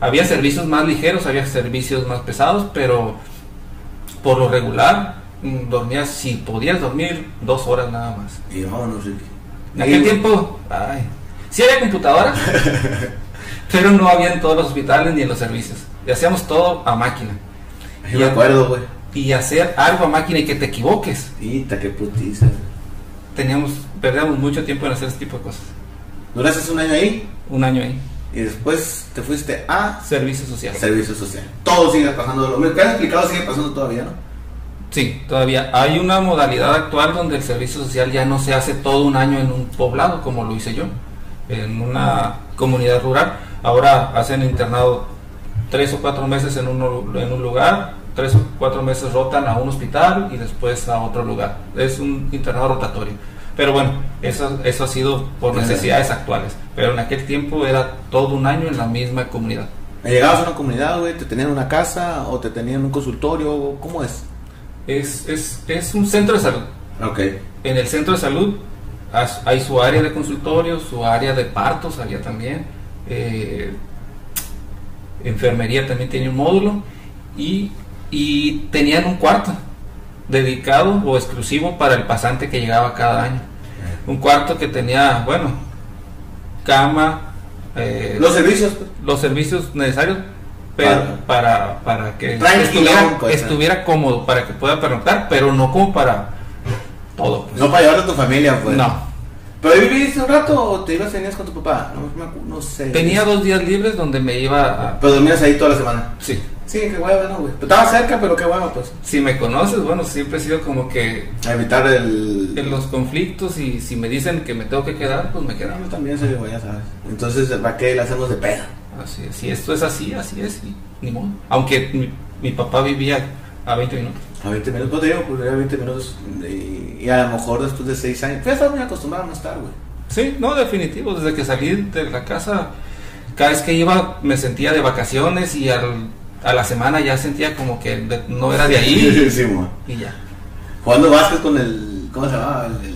había servicios más ligeros, había servicios más pesados, pero por lo regular mm, dormías, si podías dormir, dos horas nada más. Y vámonos, Ricky. En aquel Y- tiempo, ay, sí había computadoras, pero no había en todos los hospitales ni en los servicios. Y hacíamos todo a máquina. Yo me acuerdo, güey. Y hacer algo a máquina y que te equivoques. Hita, qué putiza. Teníamos, perdíamos mucho tiempo en hacer ese tipo de cosas. Duraste un año ahí Un año ahí. Y después te fuiste a Servicio social. servicio social. Todo sigue pasando. Lo que has explicado sigue pasando todavía, ¿no? Sí, todavía hay una modalidad actual donde el servicio social ya no se hace todo un año en un poblado como lo hice yo, en una comunidad rural. Ahora hacen internado tres o cuatro meses en un, en un lugar, tres o cuatro meses rotan a un hospital y después a otro lugar. Es un internado rotatorio. Pero bueno, eso, eso ha sido por necesidades actuales. Pero en aquel tiempo era todo un año en la misma comunidad. Llegabas a una comunidad, güey, te tenían una casa o te tenían un consultorio, ¿cómo es? Es, es, es un centro de salud. Ok. En el centro de salud hay su área de consultorio, su área de partos había también. eh, enfermería también tenía un módulo. Y, y tenían un cuarto dedicado o exclusivo para el pasante que llegaba cada año. Un cuarto que tenía, bueno, cama, eh, Los servicios, pues. los servicios necesarios pero para, para que estuviera, pues. estuviera cómodo, para que pueda pernoctar, pero no como para todo. pues. No para llevar a tu familia, pues. No. ¿Pero ahí viviste un rato o te ibas venías con tu papá? No, no sé. Tenía dos días libres donde me iba a... Pero dormías ahí toda la semana. Sí. Sí, qué hueva, ¿no, güey? Pero Estaba cerca, pero qué hueva, pues. Si me conoces, bueno, siempre he sido como que A evitar el... en los conflictos y si me dicen que me tengo que quedar, pues me quedo. Yo también soy güey, ya sabes. Entonces, ¿para qué le hacemos de pedo? Así es. Si esto es así, así es. Y ni modo. Aunque mi, mi papá vivía a 20 minutos. A 20 minutos, pues te digo, pues era 20 minutos. Y, y a lo mejor después de 6 años. Pues ya estás muy acostumbrado a no estar, güey. Sí, no, definitivo. Desde que salí de la casa, cada vez que iba me sentía de vacaciones y al- a la semana ya sentía como que de- no era de ahí sí, y ya. Jugando básquet con el. ¿Cómo se llamaba? El. el-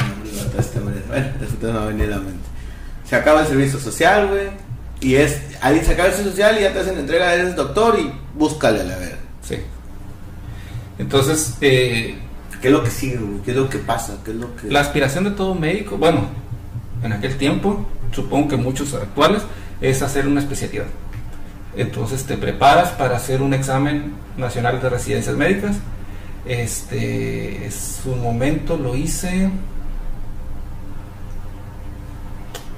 Ay, no este. Bueno, eso te va a venir a la mente. Se acaba el servicio social, güey. Y es. Ahí se acaba el servicio social y ya te hacen entrega, eres doctor y búscale a la verga. Sí. Entonces, eh, ¿Qué es lo que sigue, güey? ¿Qué es lo que pasa? ¿Qué es lo que.? la aspiración de todo médico, bueno, en aquel tiempo, supongo que muchos actuales, es hacer una especialidad. Entonces te preparas para hacer un examen nacional de residencias médicas. Este, su momento lo hice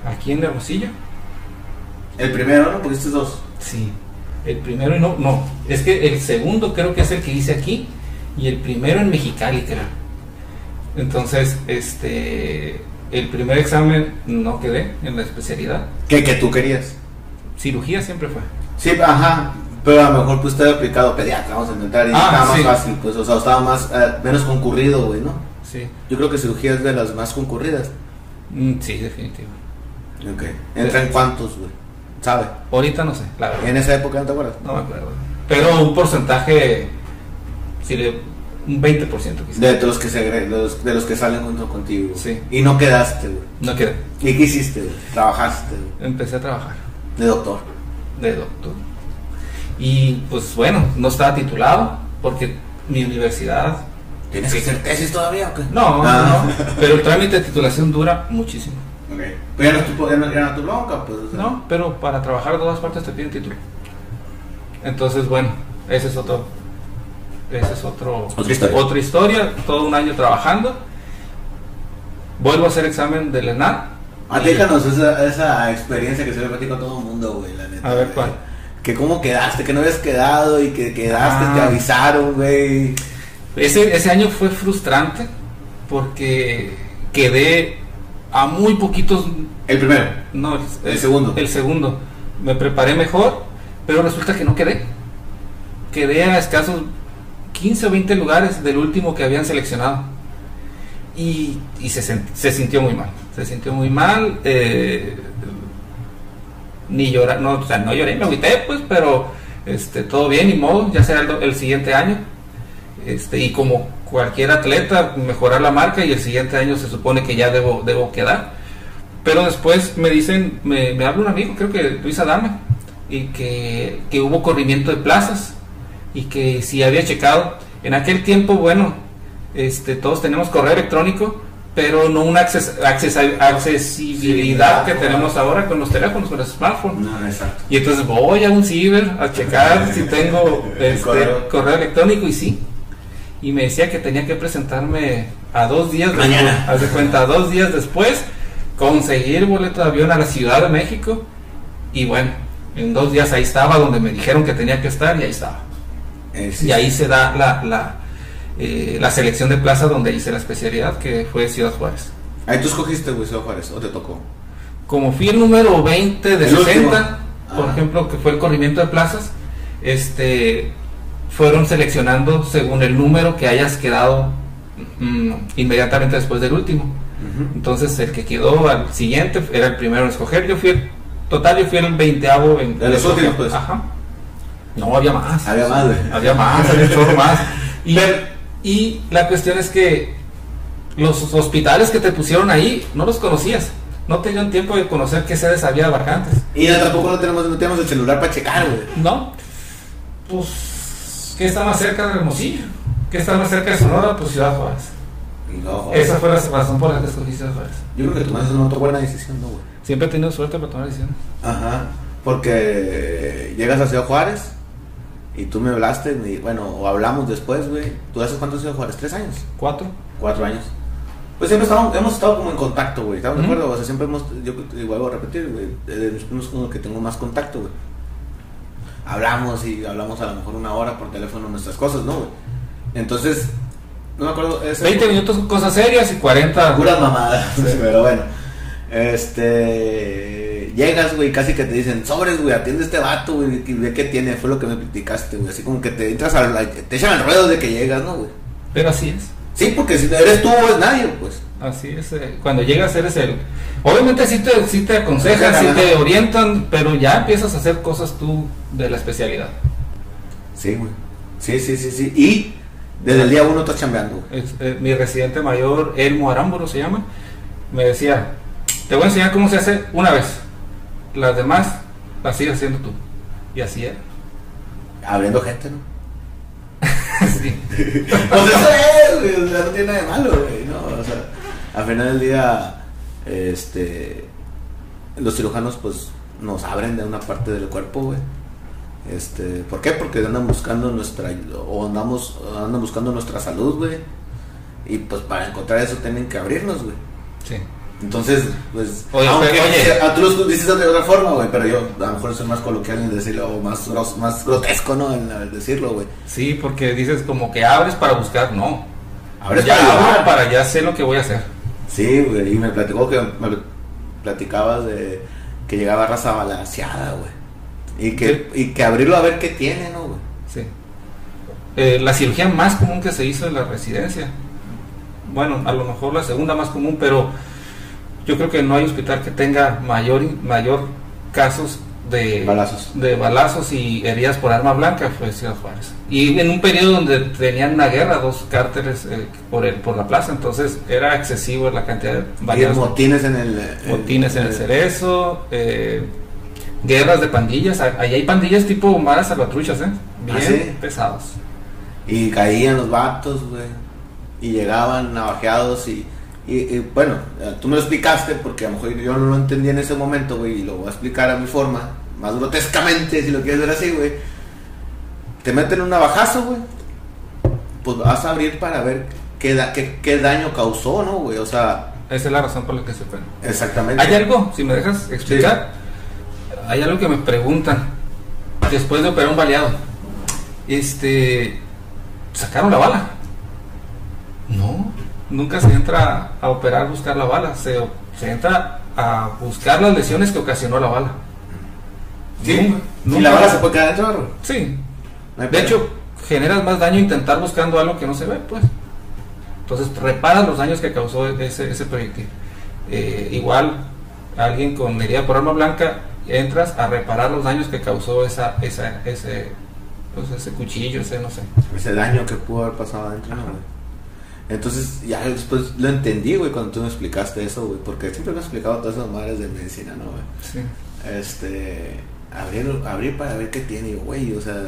aquí en Hermosillo. El primero, ¿no? Porque estos dos. Sí. El primero y no, no, es que el segundo creo que es el que hice aquí y el primero en Mexicali, creo. Entonces, este, el primer examen no quedé en la especialidad. ¿Qué, que tú querías? Cirugía siempre fue. Sí, ajá. Pero a lo mejor pues te había aplicado pediatra, vamos a inventar. Y Ah, estaba más sí. fácil, pues. O sea, estaba más. eh, menos concurrido, güey, ¿no? Sí. Yo creo que cirugía es de las más concurridas. Mm, Sí, definitivo. Ok. ¿Entra en cuántos, güey? ¿Sabe? Ahorita no sé, la verdad. En esa época no te acuerdas. No me acuerdo. Pero un porcentaje, sí, de un 20% quizás. De, los que se de los, de los que salen junto contigo. Sí. Y no quedaste, güey. No quedé. ¿Y qué hiciste, güey? Trabajaste, güey. Empecé a trabajar. De doctor. De doctor. Y pues bueno, no estaba titulado porque mi universidad... ¿Tienes que hacer tesis todavía o qué? No, Ah. no, pero el trámite de titulación dura muchísimo. Ok. Pero ya no tu, ya no, ya no es tu bronca, pues. o sea. No, pero para trabajar de todas partes te piden título. Entonces, bueno, ese es otro... Ese es otro... Otra historia. Otra historia, todo un año trabajando. Vuelvo a hacer examen del ENAR. Ah, déjanos esa, esa experiencia que se le platico a todo el mundo, güey, la neta. A ver. ¿cuál? Que cómo quedaste, que no habías quedado y que quedaste, Ah. te avisaron, güey. Ese, ese año fue frustrante porque quedé a muy poquitos El primero. No, El segundo. El segundo. Me preparé mejor, pero resulta que no quedé. Quedé a escasos 15 o 20 lugares del último que habían seleccionado. Y, y se, se sintió muy mal. Se sintió muy mal. eh, ni llorar, no, o sea, no lloré, me agüité, pues, pero este, todo bien, ni modo, ya será el, el siguiente año. Este, y como cualquier atleta, mejorar la marca y el siguiente año se supone que ya debo, debo quedar. Pero después me dicen, me, me habla un amigo, creo que Luis Adame, y que, que hubo corrimiento de plazas y que si había checado. En aquel tiempo, bueno, este, todos tenemos correo electrónico, pero no una acces- acces- accesibilidad que tenemos ahora con los teléfonos, con los smartphones. No, exacto. Y entonces voy a un ciber a checar si tengo este, Correo. correo. electrónico y sí. Y me decía que tenía que presentarme a dos días Mañana. después, cuenta, a dos días después, conseguir boleto de avión a la Ciudad de México. Y bueno, en dos días ahí estaba donde me dijeron que tenía que estar y ahí estaba. Eh, sí. Y ahí se da la, la, eh, la selección de plaza donde hice la especialidad, que fue Ciudad Juárez. Ahí tú escogiste, güey, Ciudad Juárez, o te tocó. como fui el número 20 de El 60, último. por Ah. ejemplo, que fue el corrimiento de plazas, este fueron seleccionando según el número que hayas quedado mm, inmediatamente después del último. Entonces el que quedó al siguiente era el primero en escoger. Yo fui el, total yo fui el veinteavo en De los últimos, pues. Ajá. No había más. Había más, güey. Había más, había más. Y, y la cuestión es que los hospitales que te pusieron ahí no los conocías. No te dieron tiempo de conocer qué sedes había vacantes. Y ya tampoco no tenemos, no tenemos el celular para checar, güey. No. Pues, ¿qué está más cerca de Hermosillo? ¿Qué está más cerca de Sonora? Pues Ciudad Juárez. No, Esa fue la razón por la que escogí Ciudad Juárez. Yo creo que tomaste una buena decisión, ¿no, güey? Siempre he tenido suerte para tomar decisiones. Ajá. Porque llegas a Ciudad Juárez y tú me hablaste, y, bueno, o hablamos después, güey. ¿Tú hace cuánto Ciudad Juárez? ¿Tres años? ¿Cuatro? Cuatro años. Pues siempre estamos, hemos estado como en contacto, güey. ¿Estamos de acuerdo? O sea, siempre hemos, yo igual voy a repetir, güey. De mis primos con los que tengo más contacto, güey. Hablamos y hablamos a lo mejor una hora por teléfono nuestras cosas, ¿no, güey? Entonces, no me acuerdo. ese- 20 minutos cosas serias y 40 Puras mamadas, pero bueno. Este. Llegas, güey, casi que te dicen, sobres, güey, atiende a este vato, güey, y ve qué tiene. Fue lo que me platicaste, güey. Así como que te entras al. Te echan al ruedo de que llegas, ¿no, güey? Pero así es. Sí, porque si eres tú o es nadie, pues. Así es. eh, Cuando llegas eres el... Obviamente sí te, sí te aconsejan, sí te orientan, pero ya empiezas a hacer cosas tú de la especialidad. Sí, güey. Sí, sí, sí, sí. Y desde el día uno estás chambeando. Es- eh, mi residente mayor, Elmo Arámburo se llama, me decía, te voy a enseñar cómo se hace una vez. Las demás las sigues haciendo tú. Y así era. Abriendo gente, ¿no? Sí. Pues eso es, güey. O sea, no tiene nada de malo, güey. No, o sea, al final del día, este. Los cirujanos, pues, nos abren de una parte del cuerpo, güey. Este, ¿por qué? Porque andan buscando nuestra o andamos andan buscando nuestra salud, güey. Y pues para encontrar eso tienen que abrirnos, güey. Sí. Entonces, pues, Oye, aunque pero, oye. a tú lo dices de otra forma, güey, pero yo a lo mejor soy más coloquial en decirlo, o más, más grotesco, ¿no? En el decirlo, güey. Sí, porque dices como que abres para buscar, no. Abres ya para abro para ya sé lo que voy a hacer. Sí, güey, y me platicó que me platicabas de que llegaba raza balanceada, güey. Y que, y que abrirlo a ver qué tiene, ¿no, güey? Sí. Eh, la cirugía más común que se hizo en la residencia. Bueno, a lo mejor la segunda más común, pero yo creo que no hay hospital que tenga mayor mayor casos de Balazos. de balazos y heridas por arma blanca fue Ciudad Juárez. Y en un periodo donde tenían una guerra, dos cárteles eh, por el por la plaza, entonces era excesivo la cantidad de balazos. motines en el... Motines en el cerezo, eh, guerras de pandillas. Ahí hay pandillas tipo maras salvatruchas, ¿eh? Bien ¿Ah, sí? pesados. Y caían los vatos, güey. Y llegaban navajeados y, y, y, bueno, tú me lo explicaste porque a lo mejor yo no lo entendí en ese momento, güey, y lo voy a explicar a mi forma, más grotescamente, si lo quieres ver así, güey. Te meten un navajazo, güey. Pues vas a abrir para ver qué, da- qué, qué daño causó, ¿no, güey? O sea, Esa es la razón por la que se fue. exactamente. Hay algo, si me dejas explicar, hay algo que me preguntan después de operar un baleado. Este, ¿sacaron la bala? No, nunca se entra a operar buscar la bala, se, se entra a buscar las lesiones que ocasionó la bala. Sí, y la bala se puede quedar dentro. Sí, No de hecho, generas más daño intentar buscando algo que no se ve, pues. Entonces, reparas los daños que causó ese, ese proyectil. Eh, igual, alguien con herida por arma blanca, entras a reparar los daños que causó esa, esa, ese, pues, ese cuchillo, ese, no sé. ese daño que pudo haber pasado adentro. Entonces, ya después lo entendí, güey, cuando tú me explicaste eso, güey, porque siempre me has explicado todas esas madres de medicina, ¿no, güey? Sí. Este, abrir, abrir para ver qué tiene, güey, o sea,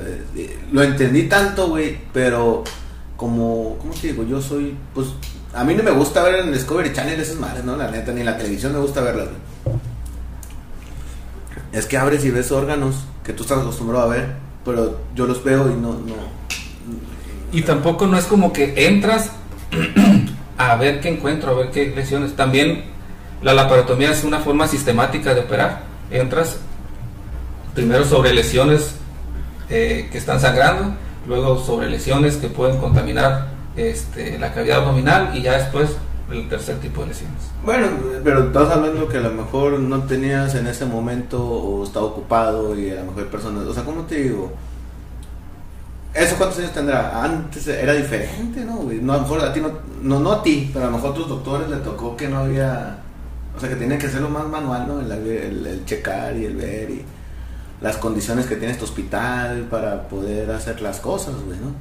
lo entendí tanto, güey, pero como, ¿cómo te digo? Yo soy, pues, a mí no me gusta ver en Discovery Channel esas madres, ¿no? La neta, ni en la televisión me gusta verlas, güey. Es que abres y ves órganos que tú estás acostumbrado a ver, pero yo los veo y no, no, Y tampoco no es como que entras a ver qué encuentro, a ver qué lesiones. También la laparotomía es una forma sistemática de operar. Entras primero sobre lesiones eh, que están sangrando, luego sobre lesiones que pueden contaminar este, la cavidad abdominal y ya después el tercer tipo de lesiones. Bueno, pero estás hablando que a lo mejor no tenías en ese momento o estaba ocupado y a lo mejor personas, o sea, ¿cómo te digo? ¿Eso cuántos años tendrá? Antes era diferente, ¿no? güey? No, a lo mejor a ti no, no, no a ti, pero a lo mejor a tus doctores le tocó que no había, o sea, que tenían que hacerlo más manual, ¿no? El, el- el checar y el ver y las condiciones que tiene este hospital para poder hacer las cosas, güey, ¿no?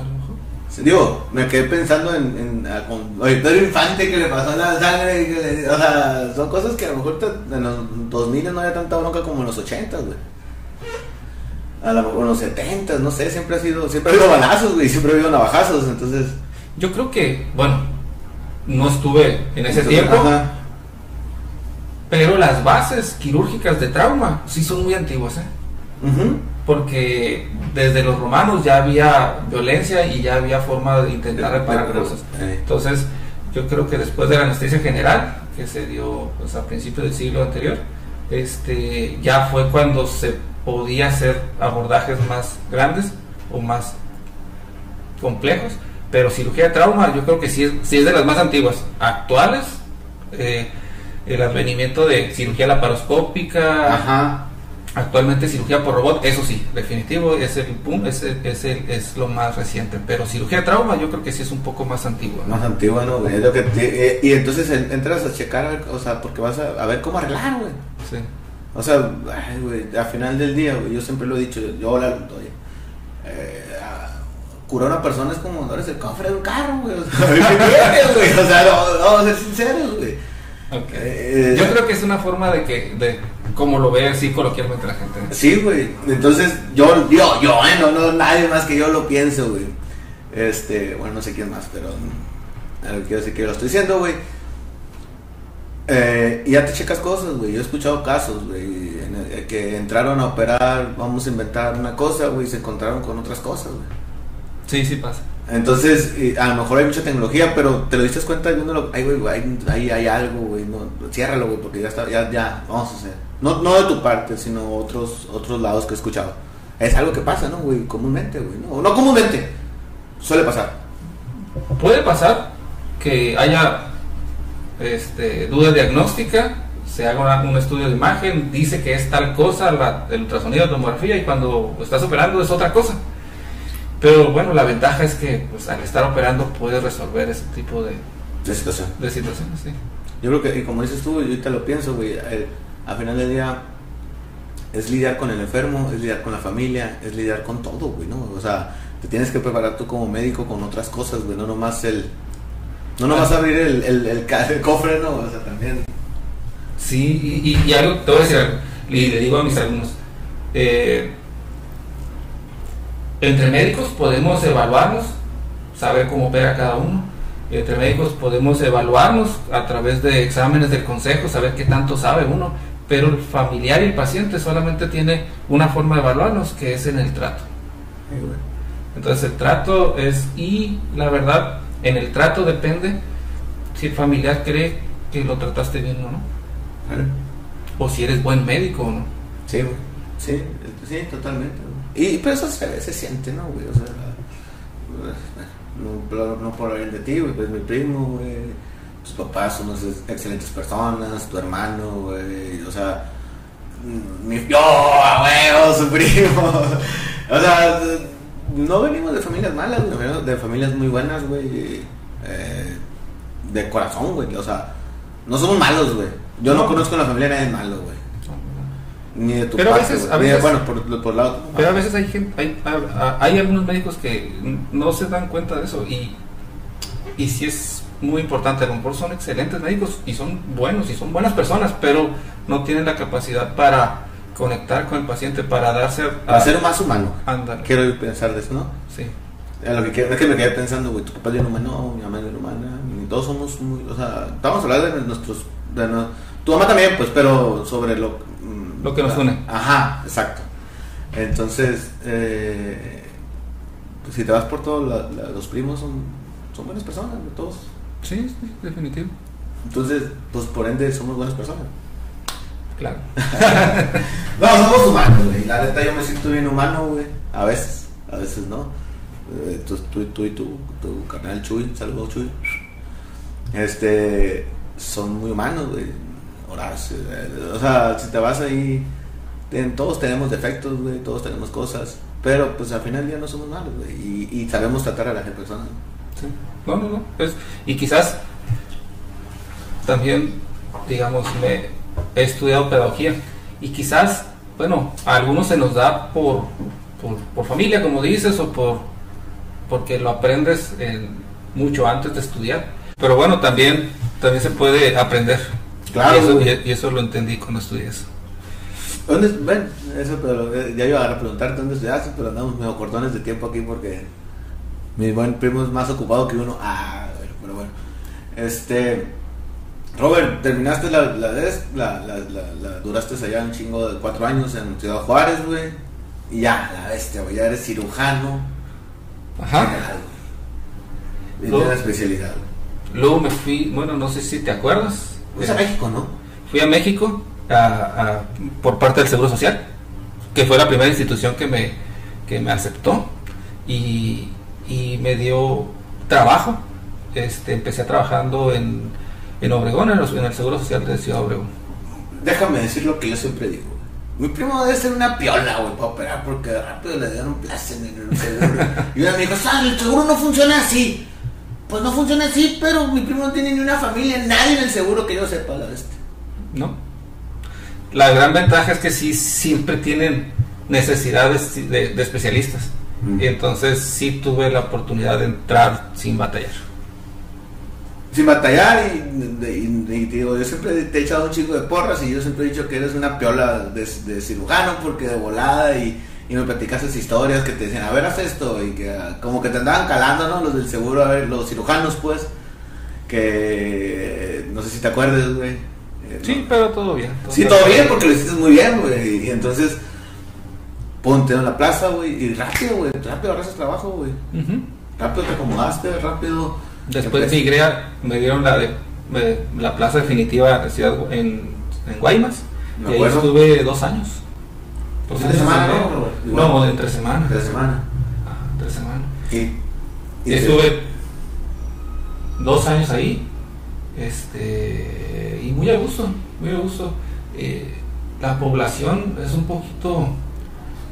A lo mejor. Digo, me quedé pensando en, en a- con Infante que le pasó la sangre, y que le- o sea, son cosas que a lo mejor te- en los 2000 no había tanta bronca como en los 80, güey. A lo mejor en los 70, no sé, siempre ha sido, siempre ha habido balazos, güey, siempre ha habido navajazos, entonces... Yo creo que, bueno, no estuve en ese entonces, tiempo, ajá. pero las bases quirúrgicas de trauma sí son muy antiguas, ¿eh? Porque desde los romanos ya había violencia y ya había forma de intentar reparar Pero, cosas. eh, Entonces, yo creo que después de la anestesia general, que se dio pues, a principios del siglo anterior, este, ya fue cuando se podía hacer abordajes más grandes o más complejos. Pero cirugía de trauma, yo creo que sí es, sí es de las más antiguas. Actuales, eh, el advenimiento de cirugía laparoscópica, Ajá. Actualmente cirugía por robot, eso sí, definitivo, es el boom, es, el- es, el- es lo más reciente. Pero cirugía de trauma yo creo que sí es un poco más antigua. ¿no? Más antigua, ¿no? Es lo que te- eh, y entonces en- entras a checar, o sea, porque vas a, a ver cómo arreglar, güey. Sí. O sea, ay, güey, al final del día, güey, yo siempre lo he dicho, yo la oye, eh, curar a una persona es como no eres el cofre de un carro, güey. O sea, ¿qué tienes, güey? O sea, no, vamos a ser sinceros, güey. Ok. Eh, Yo creo que es una forma de que, de como lo ve así coloquialmente la gente. Sí, güey. Entonces, yo, yo, yo, eh, no, no, nadie más que yo lo pienso, güey. Este, bueno, no sé quién más, pero mm, a ver, quiero decir que lo estoy diciendo, güey. Eh, y ya te checas cosas, güey. Yo he escuchado casos, güey, en el- que entraron a operar, vamos a inventar una cosa, güey, y se encontraron con otras cosas, güey. Sí, sí pasa. Entonces, y a lo mejor hay mucha tecnología, pero te lo diste cuenta viéndolo. Ay, güey, hay, hay algo, güey. No, ciérralo, güey, porque ya está, ya, ya, vamos a hacer. No, no de tu parte, sino otros, otros lados que he escuchado. Es algo que pasa, ¿no, güey? Comúnmente, güey. No, no comúnmente. Suele pasar. Puede pasar que haya este, duda diagnóstica, se haga una- un estudio de imagen, dice que es tal cosa, la, el ultrasonido, la tomografía, y cuando estás operando es otra cosa. Pero bueno, la ventaja es que pues, al estar operando puedes resolver ese tipo de, situación. de situaciones. Sí. Yo creo que, y como dices tú, yo ahorita lo pienso, güey. el- Al final del día es lidiar con el enfermo, es lidiar con la familia, es lidiar con todo, güey, ¿no? O sea, te tienes que preparar tú como médico con otras cosas, güey, no nomás el. No nomás abrir el, el, el cofre, ¿no? O sea, también. Sí, y, y- y algo, te voy a decir algo, y le digo a mis alumnos, eh, entre médicos podemos evaluarnos, saber cómo opera cada uno, entre médicos podemos evaluarnos a través de exámenes del consejo, saber qué tanto sabe uno, pero el familiar y el paciente solamente tiene una forma de evaluarnos, que es en el trato. Entonces el trato es, y la verdad, en el trato depende si el familiar cree que lo trataste bien o no, o si eres buen médico o no. Sí, güey. Sí, sí, totalmente. güey. Y pero eso se, se siente, ¿no, güey? O sea, no, no, por hablar de ti, güey, pues mi primo, güey. Tus papás son unas excelentes personas, tu hermano, güey. O sea, mi, yo, a huevo, su primo. o sea, no venimos de familias malas, güey, venimos de familias muy buenas, güey. eh, de corazón, güey. O sea, no somos malos, güey. Yo no, No. conozco en la familia de nadie malo, güey. Ni de tu Pero a veces- a de- bueno, por, por lado. Pero a veces hay gente, hay, hay- hay algunos médicos que no se dan cuenta de eso y, y sí es muy importante, a lo mejor son excelentes médicos y son buenos y son buenas personas, pero no tienen la capacidad para conectar con el paciente, para darse Para ser más humano. Ándale. Quiero pensar de eso, ¿no? Sí. Es, lo que, quiero- es que me quedé pensando, güey, tu papá es bien humano, mi mamá es bien humana, todos somos muy, o sea, estamos hablando de nuestros, de no- tu mamá también, pues, pero sobre lo, mm, Lo que nos une. Ajá, exacto. Entonces, eh, pues, si te vas por todos, los primos son, son buenas personas, todos. Sí, sí, definitivo. Entonces, pues, por ende, somos buenas personas. Claro. No, somos humanos, güey. La neta, yo me siento bien humano, güey. A veces, a veces no. Eh, tú, tú, tú y tú, tu carnal Chuy, saludos Chuy. Este, son muy humanos, güey. Eh, o sea, si te vas ahí, todos tenemos defectos, güey, todos tenemos cosas. Pero, pues, al final ya no somos malos, güey. Y, y sabemos tratar a las personas. Sí. No, no, no. Pues, y quizás también, digamos, me he estudiado pedagogía y quizás, bueno, a algunos se nos da por, por, por familia, como dices, o por, porque lo aprendes en, mucho antes de estudiar. Pero bueno, también, también se puede aprender. Claro, Y eso, y- y eso lo entendí cuando estudié eso. ¿Dónde, ven, eso, pero eh, ya iba a preguntarte dónde estudiaste, pero andamos medio cortones de tiempo aquí porque mi buen primo es más ocupado que uno. Ah, pero bueno. Este, Robert, terminaste la, la, la, duraste allá un chingo de cuatro años en Ciudad Juárez, güey. Y ya, la bestia, güey, ya eres cirujano. Ajá. general. Luego- la especialidad. Luego me fui, bueno, no sé si te acuerdas. Es a Eh, México, ¿no? Fui a México a- a- por parte del Seguro Social, que fue la primera institución que me, que me aceptó y, y me dio trabajo. Este, empecé trabajando en, en Obregón, en, el Seguro Social de Ciudad Obregón. Déjame decir lo que yo siempre digo. Mi primo debe ser una piola, güey, para operar, porque rápido le dieron placer en el seguro. y una me dijo, "Sal, el seguro no funciona así. Pues no funciona así, pero mi primo no tiene ni una familia, nadie en el seguro que yo sepa, la bestia. ¿no? La gran ventaja es que sí siempre tienen necesidades de, de especialistas. Mm. Y entonces sí tuve la oportunidad de entrar sin batallar. Sin batallar y, y- y te digo, yo siempre te he echado un chico de porras y yo siempre he dicho que eres una piola de, de cirujano porque de volada y, y me platicaste esas historias que te decían, a ver, haz esto y que ah, como que te andaban calando, ¿no? Los del seguro, a ver, los cirujanos pues, que no sé si te acuerdas, güey. Eh, Sí, no. pero todo bien. Sí, todo bien porque lo hiciste muy bien, güey. Y entonces, ponte en la plaza, güey, y rápido, güey, rápido agarras trabajo, güey. Rápido te acomodaste, rápido. Después Empe- migré, a- me dieron la, de, me- la plaza definitiva en, en, Guaymas. Me y ahí acuerdo. estuve dos años. Dos ¿Fin de años semana, no? No, de entre semana. la semana. Ajá, entre semana. Y, y Estuve dos años ahí. Este, y muy a gusto, muy a gusto. Eh, la población es un poquito,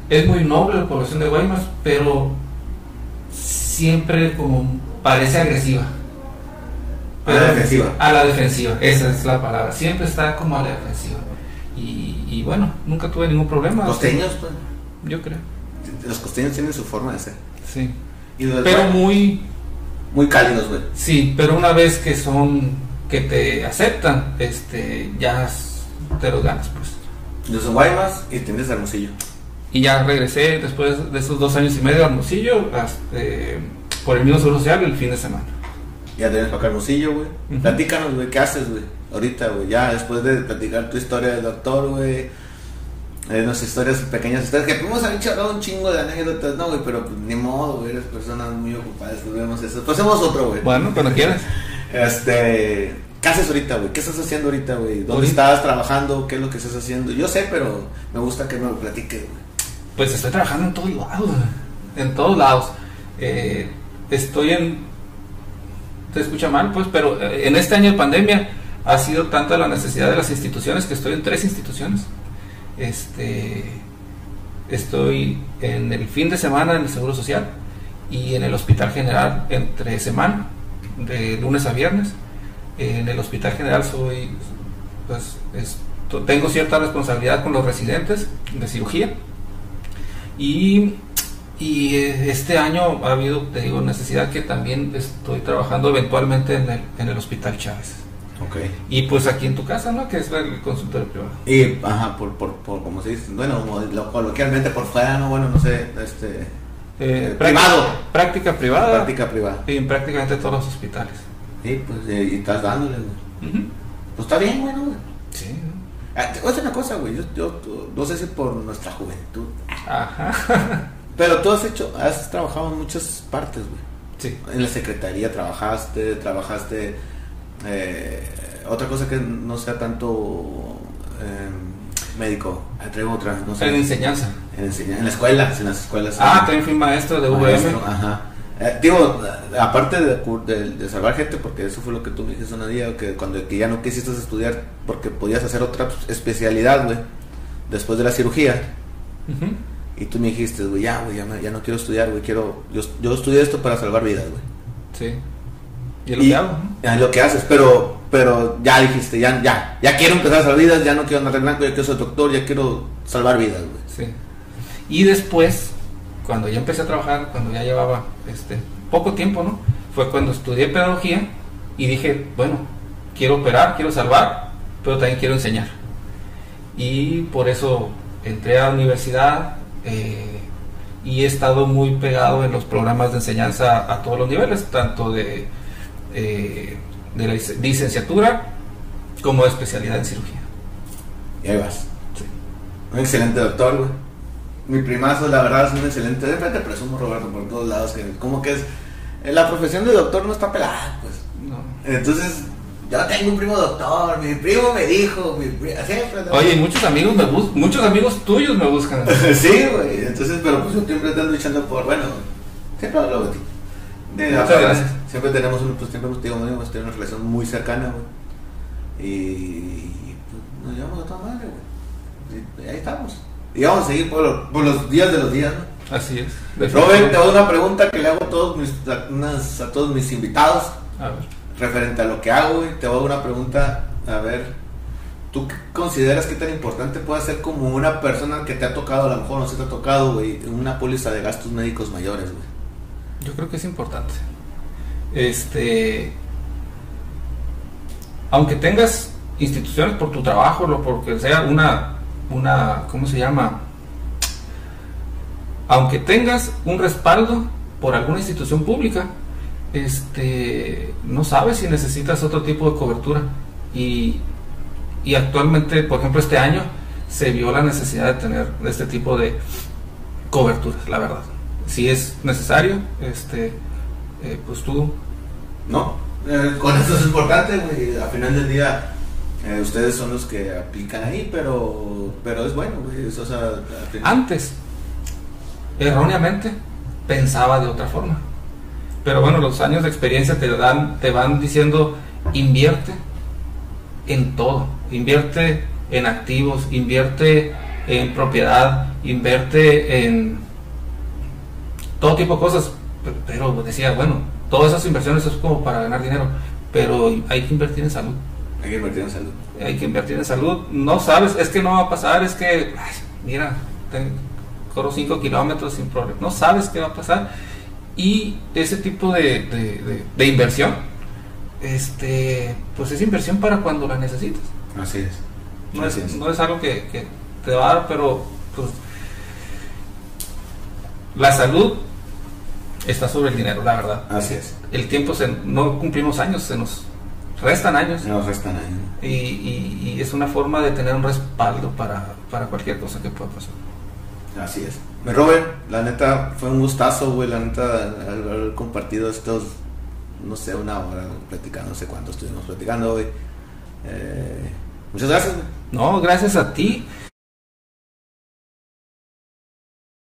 es muy noble la población de Guaymas, pero siempre como parece agresiva. A la defensiva. A la defensiva, esa es la palabra. Siempre está como a la defensiva. Y, y bueno, nunca tuve ningún problema. costeños, pues. Yo creo. Los costeños tienen su forma de ser. Sí. Y Pero muy, muy, muy cálidos, güey. Sí, pero una vez que son, que te aceptan, este, ya te los ganas, pues. Los Guaymas y tienes Hermosillo. Y ya regresé después de esos dos años y medio a Hermosillo, hasta, eh, por el mismo seguro social, el fin de semana. Ya tienes para acá Hermosillo, güey. Platícanos, güey, ¿qué haces, güey? Ahorita, güey, ya después de platicar tu historia del doctor, güey. Eh, nuestras historias, pequeñas historias, que podemos haber charlado un chingo de anécdotas, no, güey, pero pues, ni modo, güey, eres personas muy ocupadas, pues vemos eso. Pasemos otro, güey. Bueno, cuando quieras. Este, ¿qué haces ahorita, güey? ¿Qué estás haciendo ahorita, güey? ¿Dónde Ahorita- estás trabajando? ¿Qué es lo que estás haciendo? Yo sé, pero me gusta que me lo platiques, güey. Pues estoy trabajando en todos lados, güey. en todos lados. Eh, estoy en... Se escucha mal, pues, pero eh, en este año de pandemia ha sido tanta la necesidad de las instituciones que estoy en tres instituciones. Este, estoy en el fin de semana en el Seguro Social y en el Hospital General entre semana, de lunes a viernes. En el Hospital General soy, pues, tengo cierta responsabilidad con los residentes de cirugía y, y, eh, este año ha habido, te digo, necesidad que también estoy trabajando eventualmente en el, en el Hospital Chávez. Ok. Y pues aquí en tu casa, ¿no? Que es el consultorio privado. Y, ajá, por, por, por como se dice, bueno, lo- coloquialmente por fuera, no, bueno, no sé, este, Eh, privado. Práctica privada. práctica privada. En prácticamente todos los hospitales. Sí, pues, eh, y estás dándole, güey. Pues está bien, güey, ¿no, güey. Sí. Ah, te voy a decir una cosa, güey, yo, yo, no sé si por nuestra juventud, Ajá. pero tú has hecho, has trabajado en muchas partes, güey. Sí. En la secretaría trabajaste, trabajaste. eh, otra cosa que no sea tanto eh, médico. Traigo otra, no sé. En enseñanza. En, enseña- en la escuela, en las escuelas. Ah, también fui maestro de VM. Ajá. Eh, digo, aparte de, de- de salvar gente, porque eso fue lo que tú me dijiste un día, que cuando que ya no quisiste estudiar porque podías hacer otra especialidad, güey, después de la cirugía. Ujú. Y tú me dijiste, güey, ya, güey, ya, ya no quiero estudiar, güey, quiero, yo, yo estudié esto para salvar vidas, güey. Sí. Y es lo Y- que hago. Es lo que haces, pero, pero ya dijiste, ya, ya, ya quiero empezar a salvar vidas, ya no quiero andar de blanco, ya quiero ser doctor, ya quiero salvar vidas, güey. Sí. Y después, cuando ya empecé a trabajar, cuando ya llevaba este, poco tiempo, ¿no? Fue cuando estudié pedagogía y dije, bueno, quiero operar, quiero salvar, pero también quiero enseñar. Y por eso entré a la universidad eh, y he estado muy pegado en los programas de enseñanza a todos los niveles, tanto de, eh, de la licenciatura como de especialidad en cirugía. Y ahí vas. Un excelente doctor, güey. Mi primazo, la verdad, es un excelente. De te presumo, Roberto, por todos lados. que Como que es. La profesión de doctor no está pelada, pues. No. Entonces, yo tengo un primo doctor, mi primo me dijo, mi Oye, muchos amigos me muchos amigos tuyos me buscan. sí, güey. Entonces, pero pues yo siempre ando luchando por, bueno, siempre hablo de ti. De, gracias. Siempre tenemos, un, pues, siempre hemos tenido una relación muy cercana, güey. Y, pues, nos llevamos a toda madre, güey. Y ahí estamos. Y vamos a seguir por, los días de los días, ¿no? Así es. Robert, te hago una pregunta que le hago a todos mis, a todos mis invitados. A ver referente a lo que hago, te a una pregunta, a ver, ¿tú consideras que tan importante puede ser como una persona que te ha tocado, a lo mejor no se te ha tocado, güey, una póliza de gastos médicos mayores? Yo creo que es importante. Este, aunque tengas instituciones por tu trabajo, o porque sea una, una, ¿cómo se llama? Aunque tengas un respaldo por alguna institución pública, este, no sabes si necesitas otro tipo de cobertura. Y, y actualmente, por ejemplo, este año se vio la necesidad de tener este tipo de coberturas, la verdad. Si es necesario, este, eh, pues tú... No, eh, con eso es importante, güey. Al final del día, eh, ustedes son los que aplican ahí, pero, pero es bueno, Antes, erróneamente, pensaba de otra forma pero bueno, los años de experiencia te dan, te van diciendo, invierte en todo, invierte en activos, invierte en propiedad, invierte en todo tipo de cosas. Pero, decía, bueno, todas esas inversiones es como para ganar dinero, pero hay que invertir en salud. Hay que invertir en salud. Hay que invertir en salud. No sabes, es que no va a pasar, es que, mira, corro 5 kilómetros sin problema. No sabes qué va a pasar y ese tipo de, inversión, este, pues es inversión para cuando la necesitas. Así es. No, es, algo que, te va a dar, pero pues, la salud está sobre el dinero, la verdad. Así es. El tiempo, se, no cumplimos años, se nos restan años. nos restan años. Y, es una forma de tener un respaldo para, para cualquier cosa que pueda pasar. Así es. Me Robert, la neta, fue un gustazo, güey, la neta, haber compartido estos, no sé, una hora platicando, no sé cuánto estuvimos platicando, güey. Eh, muchas gracias, No, gracias a ti.